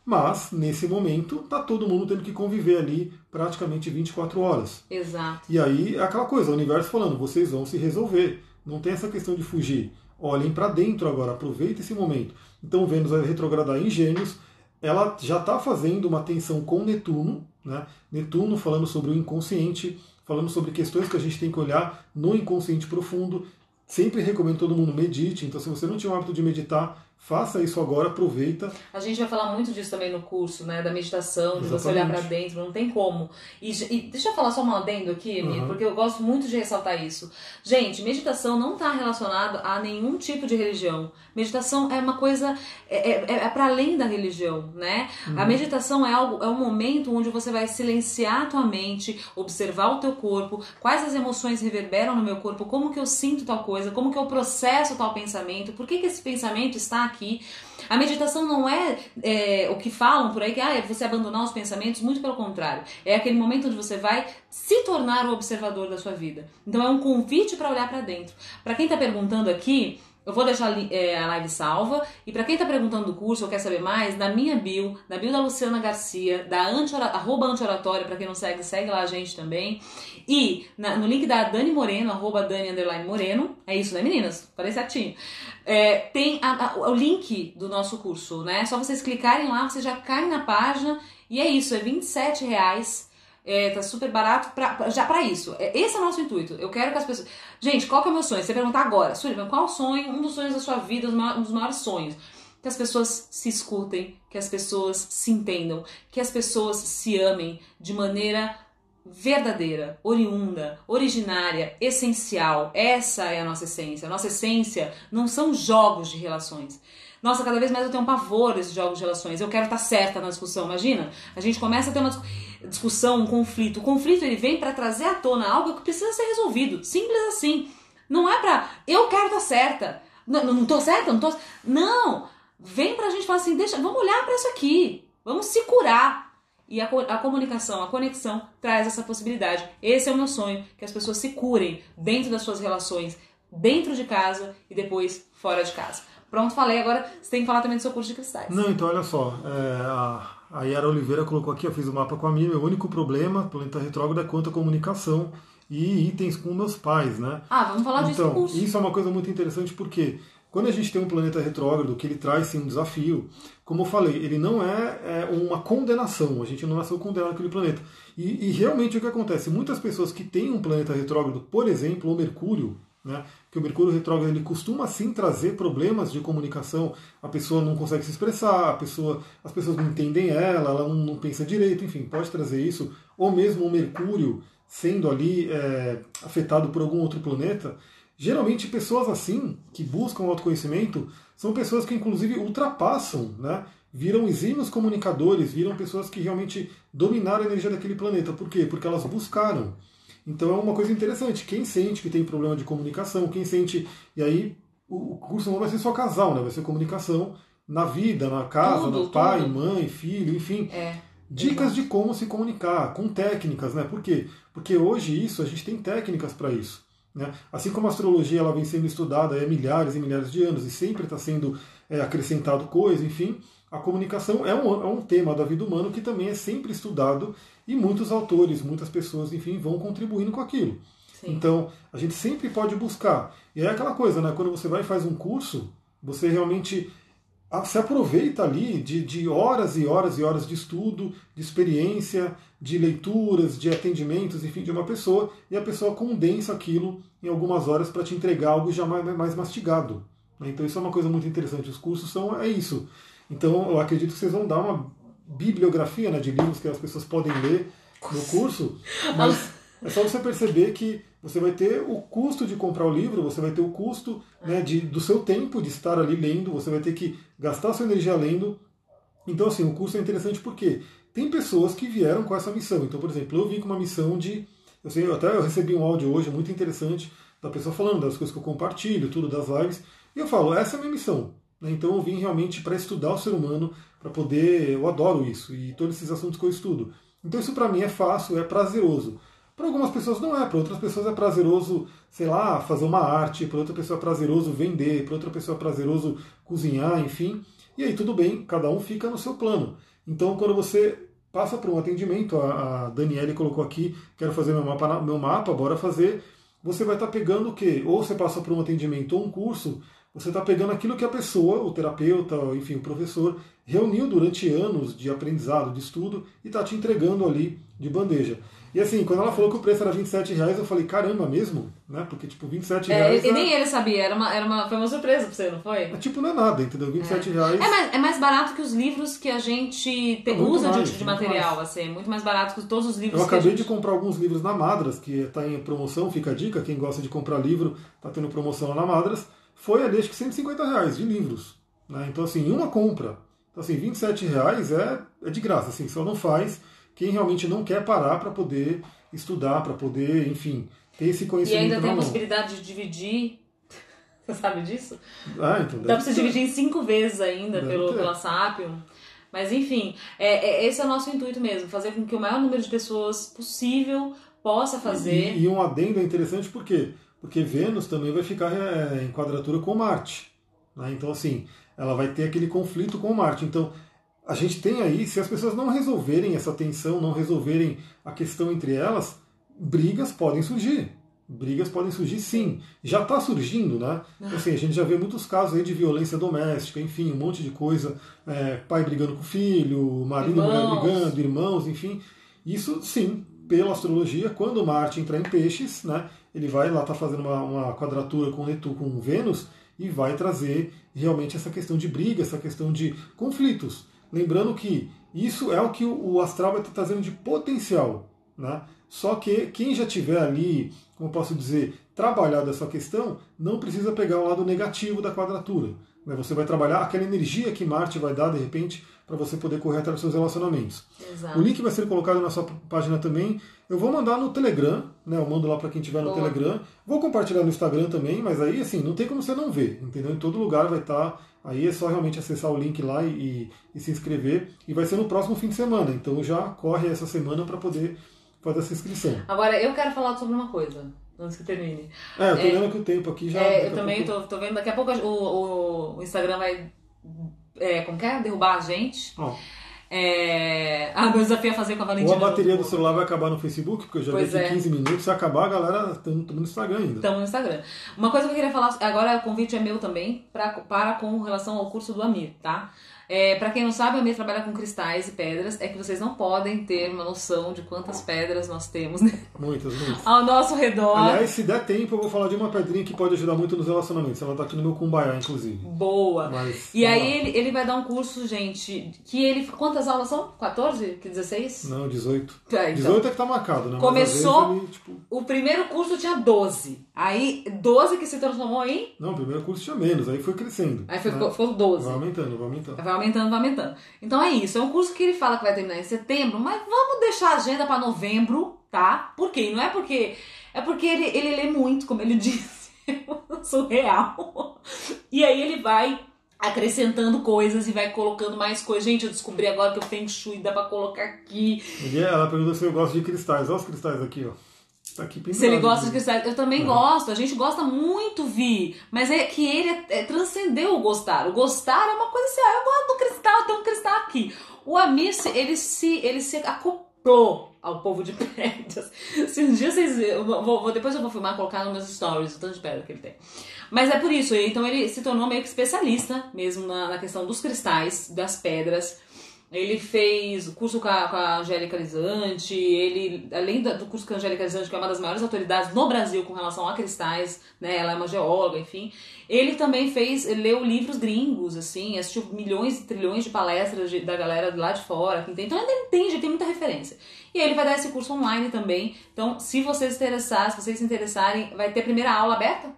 B: Mas, nesse momento, tá todo mundo tendo que conviver ali praticamente 24 horas.
A: Exato.
B: E aí, é aquela coisa, o universo falando, vocês vão se resolver. Não tem essa questão de fugir. Olhem para dentro agora, aproveita esse momento. Então, Vênus vai retrogradar em Gêmeos. Ela já está fazendo uma tensão com Netuno, né? Netuno falando sobre o inconsciente, falando sobre questões que a gente tem que olhar no inconsciente profundo. Sempre recomendo todo mundo medite. Então, se você não tinha o hábito de meditar, Faça isso agora, aproveita.
A: A gente vai falar muito disso também no curso, né? Da meditação, de Exatamente. você olhar para dentro, não tem como. E, e, deixa eu falar só um adendo aqui, uhum. porque eu gosto muito de ressaltar isso. Gente, meditação não está relacionado a nenhum tipo de religião. Meditação é uma coisa. é, é, é para além da religião, né? Uhum. A meditação é algo, é um momento onde você vai silenciar a tua mente, observar o teu corpo, quais as emoções reverberam no meu corpo, como que eu sinto tal coisa, como que eu processo tal pensamento, por que, que esse pensamento está aqui. A meditação não é, é, o que falam por aí, que ah, é você abandonar os pensamentos, muito pelo contrário. É aquele momento onde você vai se tornar o observador da sua vida. Então é um convite para olhar para dentro. Para quem está perguntando aqui, eu vou deixar é, a live salva. E para quem está perguntando do curso ou quer saber mais, na minha bio, na bio da Luciana Garcia, da anti arroba anti-oratória, para quem não segue, segue lá a gente também. E na, no link da Dani Moreno, arroba Dani Moreno, é isso, né meninas? Falei certinho. É, tem a, a, o link do nosso curso, né? Só vocês clicarem lá, você já cai na página. E é isso, é 27 reais é, tá super barato pra, já para isso. É, esse é o nosso intuito. Eu quero que as pessoas. Gente, qual que é o meu sonho? Você perguntar agora, Sullivan, qual o sonho, um dos sonhos da sua vida, um dos maiores sonhos? Que as pessoas se escutem, que as pessoas se entendam, que as pessoas se amem de maneira verdadeira, oriunda, originária, essencial. Essa é a nossa essência. A nossa essência não são jogos de relações. Nossa, cada vez mais eu tenho um pavor desses jogos de relações. Eu quero estar certa na discussão. Imagina? A gente começa a ter uma discussão, um conflito. O conflito ele vem para trazer à tona algo que precisa ser resolvido. Simples assim. Não é pra eu quero estar certa. Não, não tô certa, não tô. Não! Vem pra gente falar assim, deixa, vamos olhar para isso aqui. Vamos se curar. E a, a, comunicação, a conexão traz essa possibilidade. Esse é o meu sonho, que as pessoas se curem dentro das suas relações, dentro de casa e depois fora de casa. Pronto, falei. Agora você tem que falar também do seu curso de cristais.
B: Não, então olha só. É, a, a Yara Oliveira colocou aqui, eu fiz o um mapa com a minha. Meu único problema, planeta retrógrado, é quanto à comunicação e itens com meus pais, né?
A: Ah, vamos falar disso
B: então. Isso é uma coisa muito interessante porque quando a gente tem um planeta retrógrado que ele traz sim um desafio, como eu falei, ele não é, é uma condenação, a gente não nasceu condenado aquele planeta. E, e, realmente o que acontece? Muitas pessoas que têm um planeta retrógrado, por exemplo, o Mercúrio, né? Que o Mercúrio retrógrado ele costuma sim trazer problemas de comunicação. A pessoa não consegue se expressar, a pessoa, as pessoas não entendem ela, ela não, não pensa direito, enfim, pode trazer isso. Ou mesmo o Mercúrio sendo ali é, afetado por algum outro planeta. Geralmente pessoas assim, que buscam autoconhecimento, são pessoas que inclusive ultrapassam, né? viram exímios comunicadores, viram pessoas que realmente dominaram a energia daquele planeta. Por quê? Porque elas buscaram. Então é uma coisa interessante. Quem sente que tem problema de comunicação, quem sente. E aí o curso não vai ser só casal, né? Vai ser comunicação na vida, na casa, tudo, no pai, tudo. mãe, filho, enfim.
A: É.
B: Dicas Exato. de como se comunicar, com técnicas, né? Por quê? Porque hoje isso, a gente tem técnicas para isso. Né? Assim como a astrologia ela vem sendo estudada há milhares e milhares de anos e sempre está sendo é, acrescentado coisa, enfim, a comunicação é um, é um tema da vida humana que também é sempre estudado e muitos autores, muitas pessoas, enfim, vão contribuindo com aquilo. Sim. Então, a gente sempre pode buscar. E é aquela coisa, né? Quando você vai e faz um curso, você realmente se aproveita ali de, de horas e horas e horas de estudo, de experiência, de leituras, de atendimentos, enfim, de uma pessoa, e a pessoa condensa aquilo em algumas horas para te entregar algo já mais, mais mastigado. Né? Então isso é uma coisa muito interessante. Os cursos são é isso. Então eu acredito que vocês vão dar uma bibliografia né, de livros que as pessoas podem ler no curso, mas é só você perceber que você vai ter o custo de comprar o livro, você vai ter o custo né, de, do seu tempo de estar ali lendo, você vai ter que gastar sua energia lendo. Então, assim, o curso é interessante porque tem pessoas que vieram com essa missão. Então, por exemplo, eu vim com uma missão de. Eu sei, até eu recebi um áudio hoje muito interessante da pessoa falando das coisas que eu compartilho, tudo das lives. E eu falo, essa é a minha missão. Né? Então eu vim realmente para estudar o ser humano, para poder. Eu adoro isso e todos esses assuntos que eu estudo. Então isso para mim é fácil, é prazeroso. Para algumas pessoas não é, para outras pessoas é prazeroso, sei lá, fazer uma arte, para outra pessoa é prazeroso vender, para outra pessoa é prazeroso cozinhar, enfim. E aí tudo bem, cada um fica no seu plano. Então quando você passa por um atendimento, a, a Daniele colocou aqui, quero fazer meu mapa, meu mapa, bora fazer. Você vai estar tá pegando o quê? Ou você passa por um atendimento ou um curso, você está pegando aquilo que a pessoa, o terapeuta, enfim, o professor, reuniu durante anos de aprendizado, de estudo, e está te entregando ali de bandeja. E assim, quando ela falou que o preço era 27 reais, eu falei, caramba mesmo, né? Porque, tipo, 27
A: é,
B: reais.
A: E nem ele sabia, era uma, era uma, foi uma surpresa pra você, não foi?
B: É, tipo, não é nada, entendeu? 27
A: é.
B: reais.
A: É mais, é mais barato que os livros que a gente te, é usa mais, de, de material, mais. assim, muito mais barato que todos os livros
B: Eu acabei
A: gente...
B: de comprar alguns livros na Madras, que está em promoção, fica a dica, quem gosta de comprar livro, tá tendo promoção lá na Madras. Foi ali, acho que 150 reais de livros. Né? Então, assim, uma compra. Então, assim, 27 reais é, é de graça, assim, só não faz quem realmente não quer parar para poder estudar, para poder, enfim, ter esse conhecimento.
A: E ainda tem a possibilidade de dividir. *laughs* Você sabe disso?
B: Ah, então
A: Dá pra você dividir em cinco vezes ainda pelo, pela Sapium. Mas enfim, é, é, esse é o nosso intuito mesmo, fazer com que o maior número de pessoas possível possa fazer.
B: E, e um adendo é interessante por quê? Porque Vênus também vai ficar é, em quadratura com Marte. Né? Então, assim, ela vai ter aquele conflito com Marte. Então, a gente tem aí, se as pessoas não resolverem essa tensão, não resolverem a questão entre elas, brigas podem surgir. Brigas podem surgir sim. Já está surgindo, né? Então, assim, a gente já vê muitos casos aí de violência doméstica, enfim, um monte de coisa. É, pai brigando com filho, marido e mulher brigando, irmãos, enfim. Isso sim, pela astrologia, quando Marte entrar em peixes, né? Ele vai lá estar tá fazendo uma, uma quadratura com Netuno, com Vênus, e vai trazer realmente essa questão de briga, essa questão de conflitos. Lembrando que isso é o que o astral vai estar trazendo de potencial. Né? Só que quem já tiver ali, como posso dizer, trabalhado essa questão, não precisa pegar o lado negativo da quadratura. Né? Você vai trabalhar aquela energia que Marte vai dar, de repente, para você poder correr atrás dos seus relacionamentos.
A: Exato.
B: O link vai ser colocado na sua página também. Eu vou mandar no Telegram, né? Eu mando lá para quem tiver no Boa. Telegram. Vou compartilhar no Instagram também, mas aí assim, não tem como você não ver, entendeu? Em todo lugar vai estar tá Aí é só realmente acessar o link lá e, e, se inscrever. E vai ser no próximo fim de semana. Então já corre essa semana para poder fazer essa inscrição.
A: Agora, eu quero falar sobre uma coisa. Antes que termine.
B: É, eu tô é, vendo que o tempo aqui já.
A: É, eu também pouco... tô, tô vendo. Daqui a pouco o, o, o Instagram vai. É, como que é? Derrubar a gente.
B: Oh.
A: É... *laughs* Ah, meu desafio é fazer com a Valentina.
B: Ou a bateria do celular vai acabar no Facebook, porque eu já pois vi é. 15 minutos. Se acabar, a galera estamos no Instagram ainda.
A: Estamos no Instagram. Uma coisa que eu queria falar, agora o convite é meu também, pra, para com relação ao curso do Amir, tá? É, para quem não sabe, a Mia trabalha com cristais e pedras. É que vocês não podem ter uma noção de quantas pedras nós temos né?
B: muitas, muitas.
A: ao nosso redor.
B: Aliás, se der tempo, eu vou falar de uma pedrinha que pode ajudar muito nos relacionamentos. Ela tá aqui no meu cumbaiá, inclusive.
A: Boa.
B: Mas,
A: e aí ele, ele vai dar um curso, gente, que ele. Quantas aulas são? 14? 16?
B: Não, 18. É, então. 18 é que tá marcado, né?
A: Começou.
B: Ele, tipo...
A: O primeiro curso tinha 12. Aí, 12 que se transformou em.
B: Não, o primeiro curso tinha menos, aí foi crescendo.
A: Aí foi, né? ficou 12.
B: Vai aumentando, vai aumentando.
A: Vai aumentando, vai aumentando. Então é isso, é um curso que ele fala que vai terminar em setembro, mas vamos deixar a agenda para novembro, tá? Por quê? Não é porque. É porque ele, ele lê muito, como ele *laughs* disse. surreal. E aí ele vai acrescentando coisas e vai colocando mais coisas. Gente, eu descobri agora que o Feng Shui dá pra colocar aqui.
B: Ela perguntou se eu gosto de cristais. Olha os cristais aqui, ó. Tá aqui
A: Se ele gosta de cristais, eu também gosto. A gente gosta muito, Vi. Mas é que ele é, é, transcendeu o gostar. O gostar é uma coisa assim, ah, eu gosto do cristal, tem um cristal aqui. O Amir, ele se, ele se acoplou ao povo de *laughs* pedras. Se um dia vocês. Eu vou, vou, depois eu vou filmar colocar nos meus stories o tanto de pedra que ele tem. Mas é por isso, então ele se tornou meio que especialista mesmo na, na questão dos cristais, das pedras. Ele fez o curso com a, com a Angélica Lisante, ele, além do curso com a Angélica Lisante, que é uma das maiores autoridades no Brasil com relação a cristais, né? Ela é uma geóloga, enfim. Ele também fez, leu livros gringos, assim, assistiu milhões e trilhões de palestras de, da galera lá de fora. Então ele entende, ele tem muita referência. E aí ele vai dar esse curso online também. Então, se vocês se interessarem, se vocês se interessarem, vai ter a primeira aula aberta?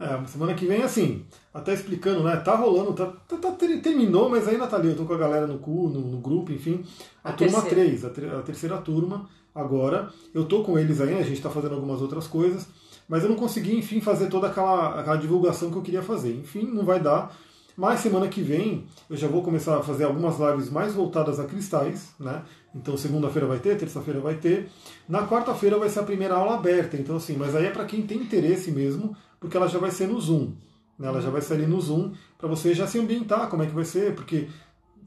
B: É, semana que vem, assim, até explicando, né? Tá rolando, tá, tá, tá terminou, mas ainda tá ali. Eu tô com a galera no, cu, no, no grupo, enfim. A, a turma terceira. 3, a, a, terceira turma agora. Eu tô com eles aí, a gente tá fazendo algumas outras coisas, mas eu não consegui, enfim, fazer toda aquela, aquela divulgação que eu queria fazer. Enfim, não vai dar. Mas semana que vem eu já vou começar a fazer algumas lives mais voltadas a cristais, né? Então segunda-feira vai ter, terça-feira vai ter. Na quarta-feira vai ser a primeira aula aberta. Então assim, mas aí é para quem tem interesse mesmo, porque ela já vai ser no Zoom. Né? Ela já vai ser ali no Zoom para você já se ambientar, como é que vai ser, porque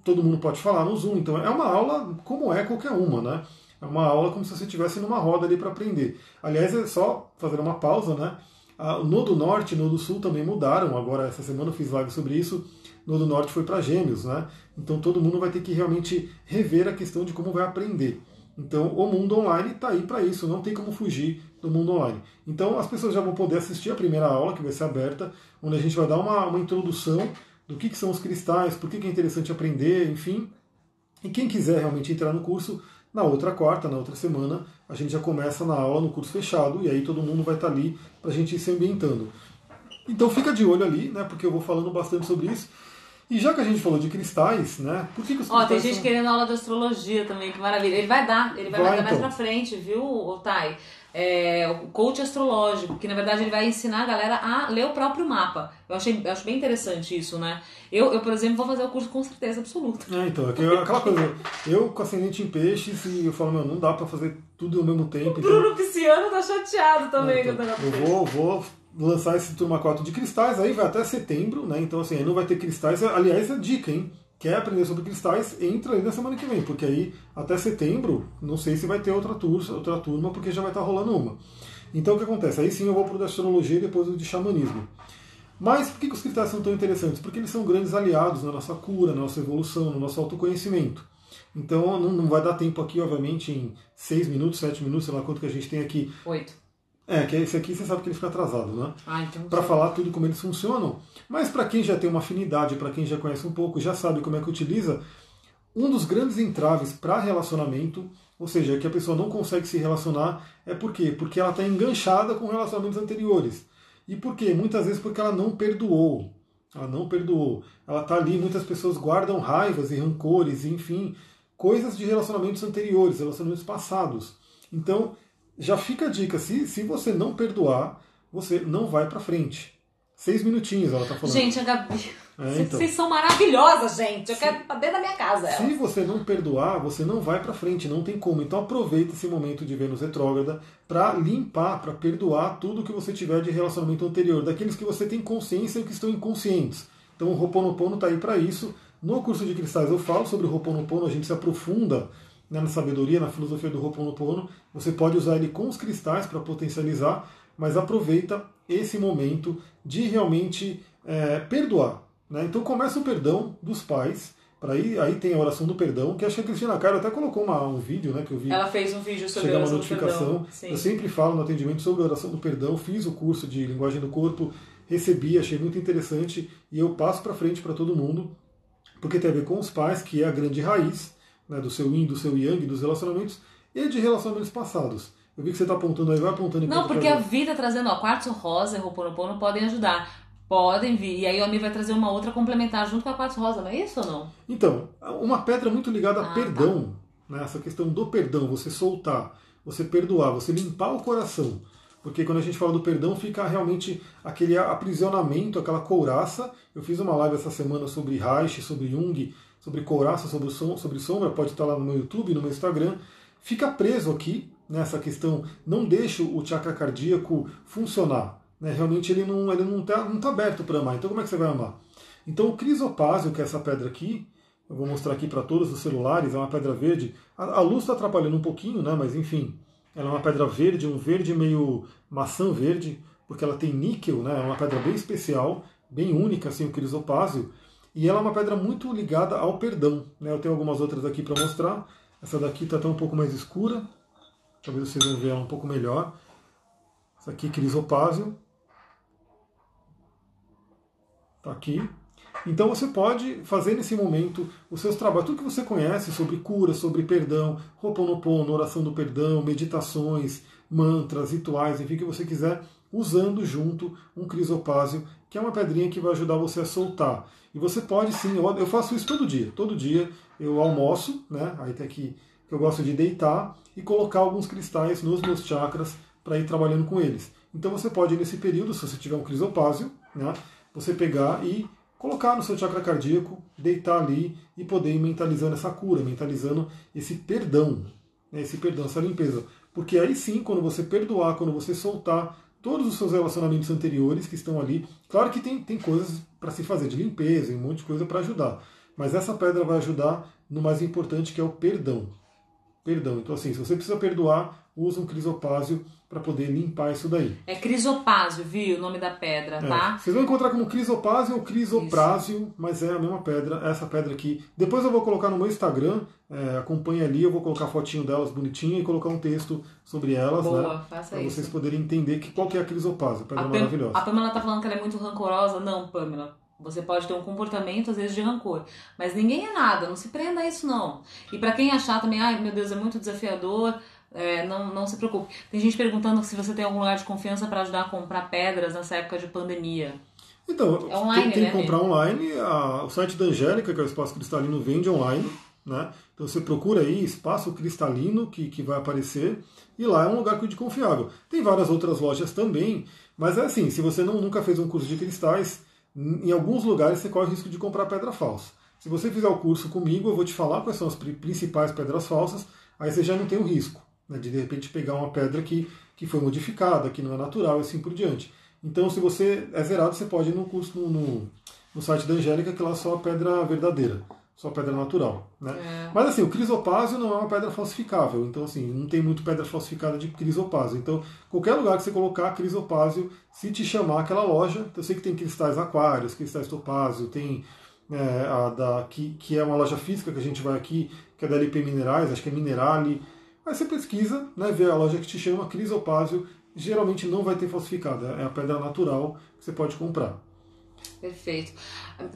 B: todo mundo pode falar no Zoom. Então é uma aula como é qualquer uma, né? É uma aula como se você estivesse numa roda ali para aprender. Aliás, é só fazer uma pausa, né? O Nodo Norte e Nodo Sul também mudaram. Agora, essa semana eu fiz live sobre isso. Nodo Norte foi para Gêmeos, né? Então todo mundo vai ter que realmente rever a questão de como vai aprender. Então o mundo online está aí para isso, não tem como fugir do mundo online. Então as pessoas já vão poder assistir a primeira aula, que vai ser aberta, onde a gente vai dar uma, uma introdução do que, que são os cristais, por que, que é interessante aprender, enfim. E quem quiser realmente entrar no curso, na outra quarta, na outra semana, a gente já começa na aula no curso fechado, e aí todo mundo vai estar ali para a gente ir se ambientando. Então fica de olho ali, né, porque eu vou falando bastante sobre isso. E já que a gente falou de cristais, né? Por que, que os
A: Ó,
B: cristais.
A: tem gente
B: são...
A: querendo aula de astrologia também, que maravilha. Ele vai dar, ele vai, vai dar então. mais pra frente, viu, Otay? É, o coach astrológico, que na verdade ele vai ensinar a galera a ler o próprio mapa. Eu achei, eu acho bem interessante isso, né? Eu, eu, por exemplo, vou fazer o curso com certeza absoluta.
B: É, então, é aquela coisa, eu com ascendente em peixes e eu falo, meu, não dá pra fazer tudo ao mesmo tempo.
A: O Bruno então... Pisciano tá chateado também.
B: É, então, eu vou, vou lançar esse Turma 4 de cristais, aí vai até setembro, né? Então, assim, aí não vai ter cristais. Aliás, é dica, hein? Quer aprender sobre cristais, entra aí na semana que vem, porque aí até setembro, não sei se vai ter outra turma, outra turma porque já vai estar rolando uma. Então o que acontece? Aí sim eu vou para o de astrologia e depois o de xamanismo. Mas por que, que os cristais são tão interessantes? Porque eles são grandes aliados na nossa cura, na nossa evolução, no nosso autoconhecimento. Então não, não vai dar tempo aqui, obviamente, em 6 minutos, 7 minutos, sei lá quanto que a gente tem aqui.
A: Oito
B: é, que esse aqui você sabe que ele fica atrasado, né?
A: Ah, então.
B: Para falar tudo como eles funcionam. Mas para quem já tem uma afinidade, para quem já conhece um pouco, já sabe como é que utiliza, um dos grandes entraves para relacionamento, ou seja, que a pessoa não consegue se relacionar, é por quê? Porque ela está enganchada com relacionamentos anteriores. E por quê? Muitas vezes porque ela não perdoou. Ela não perdoou. Ela está ali, muitas pessoas guardam raivas e rancores, enfim, coisas de relacionamentos anteriores, relacionamentos passados. Então, já fica a dica, se, se você não perdoar, você não vai para frente. Seis minutinhos, ela tá falando.
A: Gente, a Gabi. É, *laughs* então. Vocês são maravilhosas, gente. Eu se, quero dentro da minha casa.
B: Se você não perdoar, você não vai para frente, não tem como. Então aproveita esse momento de Vênus retrógrada para limpar, para perdoar tudo que você tiver de relacionamento anterior, daqueles que você tem consciência e que estão inconscientes. Então o Roponopono está aí para isso. No curso de cristais eu falo sobre o Roponopono, a gente se aprofunda né, na sabedoria, na filosofia do Ho'oponopono. Você pode usar ele com os cristais para potencializar, mas aproveita esse momento de realmente é, perdoar. Né? Então começa o perdão dos pais. Para aí, aí tem a oração do perdão, que acho que a Cristina Cara até colocou uma, um vídeo, né? Que eu vi.
A: Ela fez um vídeo sobre a oração notificação.
B: Eu sempre falo no atendimento sobre a oração do perdão, fiz o curso de linguagem do corpo, recebi, achei muito interessante e eu passo para frente para todo mundo, porque tem a ver com os pais, que é a grande raiz, né, do seu yin, do seu yang, dos relacionamentos e de relacionamentos passados. Eu vi que você está apontando aí, vai apontando
A: Não, porque a vida trazendo, ó, quartzo rosa e roponopono podem ajudar. Podem vir. E aí o Ami vai trazer uma outra complementar junto com a quartzo rosa, não é isso ou não?
B: Então, uma pedra muito ligada a ah, tá. perdão. Tá. Né, essa questão do perdão, você soltar, você perdoar, você limpar o coração. Porque quando a gente fala do perdão, fica realmente aquele aprisionamento, aquela couraça. Eu fiz uma live essa semana sobre Reich, sobre Jung, sobre couraça, sobre, som, sobre sombra, pode estar lá no meu YouTube, no meu Instagram. Fica preso aqui nessa questão, não deixa o chakra cardíaco funcionar. Né? Realmente ele não está ele não tá, não tá aberto para amar. Então como é que você vai amar? Então o crisopásio, que é essa pedra aqui, eu vou mostrar aqui para todos os celulares, é uma pedra verde. A, a luz está atrapalhando um pouquinho, né? mas enfim, ela é uma pedra verde, um verde meio maçã verde, porque ela tem níquel, né? é uma pedra bem especial, bem única, assim, o crisopásio. E ela é uma pedra muito ligada ao perdão. Né? Eu tenho algumas outras aqui para mostrar. Essa daqui está até um pouco mais escura. Talvez vocês vão ver ela um pouco melhor. Essa aqui, crisopásio. Está aqui. Então você pode fazer nesse momento os seus trabalhos, tudo que você conhece sobre cura, sobre perdão, Ho'oponopono, oração do perdão, meditações, mantras, rituais, enfim, que você quiser, usando junto um crisopásio, que é uma pedrinha que vai ajudar você a soltar. E você pode sim, eu faço isso todo dia. Todo dia eu almoço, né? Aí tem aqui que eu gosto de deitar e colocar alguns cristais nos meus chakras para ir trabalhando com eles. Então você pode, nesse período, se você tiver um crisopásio, né, você pegar e colocar no seu chakra cardíaco, deitar ali e poder ir mentalizando essa cura, mentalizando esse perdão, né, esse perdão, essa limpeza. Porque aí sim, quando você perdoar, quando você soltar todos os seus relacionamentos anteriores que estão ali, claro que tem, tem coisas para se fazer de limpeza, um monte de coisa para ajudar. Mas essa pedra vai ajudar no mais importante que é o perdão. Perdão. Então, assim, se você precisa perdoar, usa um crisopásio para poder limpar isso daí.
A: É crisopásio, viu? O nome da pedra, é. tá?
B: Vocês vão encontrar como crisopásio ou crisoprásio, isso. mas é a mesma pedra, essa pedra aqui. Depois eu vou colocar no meu Instagram, é, acompanha ali, eu vou colocar fotinho delas bonitinha e colocar um texto sobre elas,
A: Boa,
B: né?
A: Faça
B: pra
A: isso.
B: vocês poderem entender que, qual que é a crisopásio, pedra a maravilhosa.
A: A Pamela tá falando que ela é muito rancorosa. Não, Pamela. Você pode ter um comportamento, às vezes, de rancor. Mas ninguém é nada, não se prenda a isso, não. E para quem achar também, ai meu Deus, é muito desafiador, é, não, não se preocupe. Tem gente perguntando se você tem algum lugar de confiança para ajudar a comprar pedras nessa época de pandemia.
B: Então,
A: é online,
B: tem, tem
A: né,
B: que comprar online. A, o site da Angélica, que é o Espaço Cristalino, vende online. Né? Então você procura aí Espaço Cristalino, que, que vai aparecer, e lá é um lugar de confiável. Tem várias outras lojas também, mas é assim, se você não, nunca fez um curso de cristais, em alguns lugares você corre o risco de comprar pedra falsa. Se você fizer o curso comigo, eu vou te falar quais são as principais pedras falsas, aí você já não tem o risco né, de de repente pegar uma pedra que, que foi modificada, que não é natural e assim por diante. Então, se você é zerado, você pode ir no curso no, no, no site da Angélica, que lá é só a pedra verdadeira, só pedra natural. Né?
A: É.
B: Mas assim, o crisopásio não é uma pedra falsificável, então assim, não tem muito pedra falsificada de crisopásio. Então, qualquer lugar que você colocar crisopásio, se te chamar aquela loja, eu sei que tem cristais aquários, cristais topázio, tem é, a da, que, que é uma loja física que a gente vai aqui, que é da LP Minerais, acho que é Minerale. Aí você pesquisa, né, vê a loja que te chama crisopásio, geralmente não vai ter falsificada, é a pedra natural que você pode comprar.
A: Perfeito.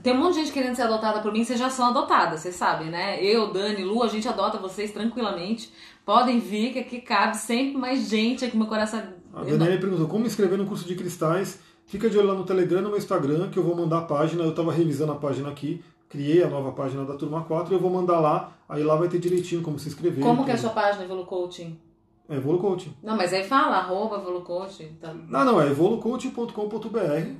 A: Tem um monte de gente querendo ser adotada por mim, vocês já são adotadas, vocês sabem, né? Eu, Dani, Lu, a gente adota vocês tranquilamente. Podem vir, que aqui cabe sempre mais gente aqui, meu coração.
B: A Daniela perguntou como inscrever no curso de cristais. Fica de olho lá no Telegram e no meu Instagram, que eu vou mandar a página. Eu estava revisando a página aqui, criei a nova página da Turma 4 e eu vou mandar lá. Aí lá vai ter direitinho como se inscrever.
A: Como que é a sua página, Evolu Coaching?
B: É Evolu Coaching.
A: Não, mas aí fala, arroba. Tá.
B: Não, não, é evolucoaching.com.br,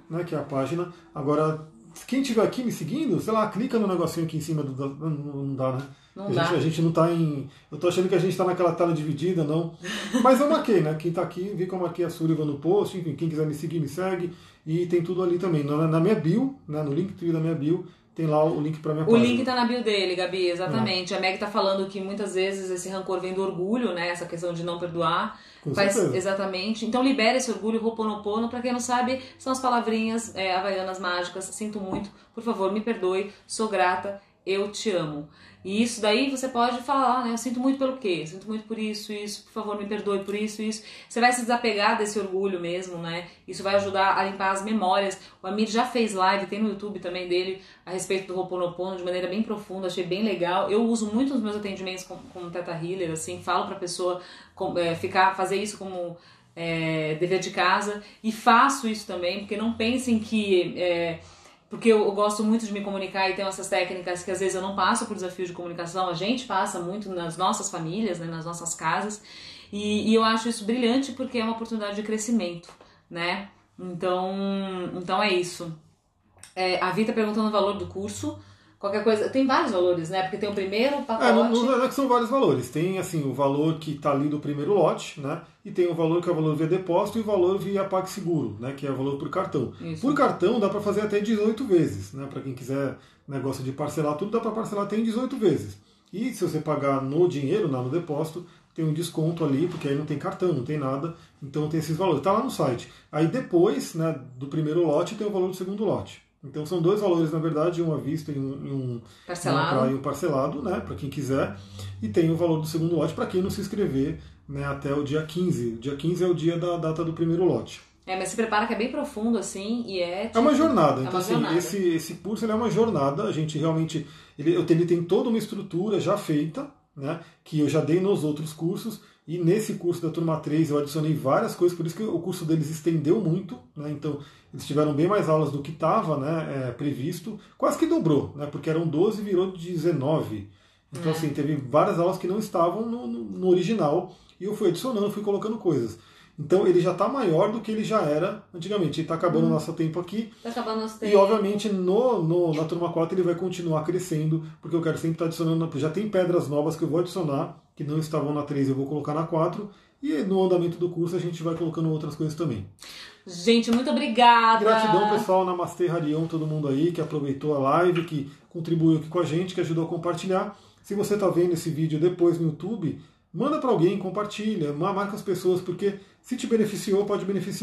B: né, que é a página. Agora, quem estiver aqui me seguindo, sei lá, clica no negocinho aqui em cima do. Não, não dá, né?
A: Não
B: a,
A: dá.
B: Gente, a gente não tá em. Eu tô achando que a gente tá naquela tela dividida, não. Mas eu marquei, né? Quem tá aqui, vi que eu marquei a Sullivan no post, enfim, quem quiser me seguir, me segue. E tem tudo ali também. Na, na minha bio, né, no link da minha bio, tem lá o link para minha
A: O
B: página.
A: link tá na bio dele, Gabi, exatamente. A Meg tá falando que muitas vezes esse rancor vem do orgulho, né? Essa questão de não perdoar.
B: Com
A: Faz,
B: certeza.
A: exatamente. Então libera esse orgulho, Ho'oponopono, pra quem não sabe, são as palavrinhas é, havaianas mágicas. Sinto muito, por favor, me perdoe, sou grata, eu te amo. E isso daí você pode falar, né? Eu sinto muito pelo quê? Sinto muito por isso, isso, por favor, me perdoe por isso, isso. Você vai se desapegar desse orgulho mesmo, né? Isso vai ajudar a limpar as memórias. O Amir já fez live, tem no YouTube também dele, a respeito do Ho'oponopono de maneira bem profunda, achei bem legal. Eu uso muito nos meus atendimentos com, com Teta Healer, assim, falo pra pessoa com- é, ficar, fazer isso como é, dever de casa e faço isso também, porque não pensem que. é, porque eu, gosto muito de me comunicar e tenho essas técnicas que às vezes eu não passo por desafio de comunicação, a gente passa muito nas nossas famílias, né, nas nossas casas, e, e eu acho isso brilhante porque é uma oportunidade de crescimento, né? Então, então é isso. É, a Vita perguntando o valor do curso. Qualquer coisa. Tem vários valores, né? Porque tem o primeiro pacote.
B: É, não, não é que são vários valores. Tem assim o valor que está ali do primeiro lote, né? E tem o valor que é o valor via depósito e o valor via PagSeguro, né? Que é o valor por cartão.
A: Isso.
B: Por cartão dá para fazer até 18 vezes, né? Para quem quiser negócio de parcelar tudo, dá para parcelar até em 18 vezes. E se você pagar no dinheiro, lá no depósito, tem um desconto ali, porque aí não tem cartão, não tem nada, então tem esses valores. Está lá no site. Aí depois, né, do primeiro lote, tem o valor do segundo lote. Então são dois valores, na verdade, um à vista e um, um
A: parcelado,
B: um parcelado né, para quem quiser. E tem o valor do segundo lote para quem não se inscrever né, até o dia 15. O dia 15 é o dia da data do primeiro lote.
A: É, mas se prepara que é bem profundo, assim, e é... Tipo,
B: é uma jornada.
A: É
B: então,
A: uma
B: assim,
A: jornada.
B: Esse, esse curso é uma jornada. A gente realmente... Ele, ele tem toda uma estrutura já feita, né, que eu já dei nos outros cursos. E nesse curso da turma 3 eu adicionei várias coisas, por isso que o curso deles estendeu muito. Né, então, eles tiveram bem mais aulas do que estava né, é, previsto. Quase que dobrou, né, porque eram 12 e virou 19. Então,
A: É.
B: assim, teve várias aulas que não estavam no, no- no original. E eu fui adicionando, fui colocando coisas. Então ele já está maior do que ele já era antigamente. Está acabando o nosso tempo aqui.
A: Tá acabando nosso
B: E
A: tempo.
B: obviamente no, no- na turma 4 ele vai continuar crescendo, porque eu quero sempre estar adicionando. Já tem pedras novas que eu vou adicionar, que não estavam na 3, eu vou colocar na 4. E no andamento do curso a gente vai colocando outras coisas também.
A: Gente, muito obrigada.
B: Gratidão, pessoal, Namastê, Harion, todo mundo aí que aproveitou a live, que contribuiu aqui com a gente, que ajudou a compartilhar. Se você está vendo esse vídeo depois no YouTube, manda para alguém, compartilha, marca as pessoas, porque se te beneficiou, pode beneficiar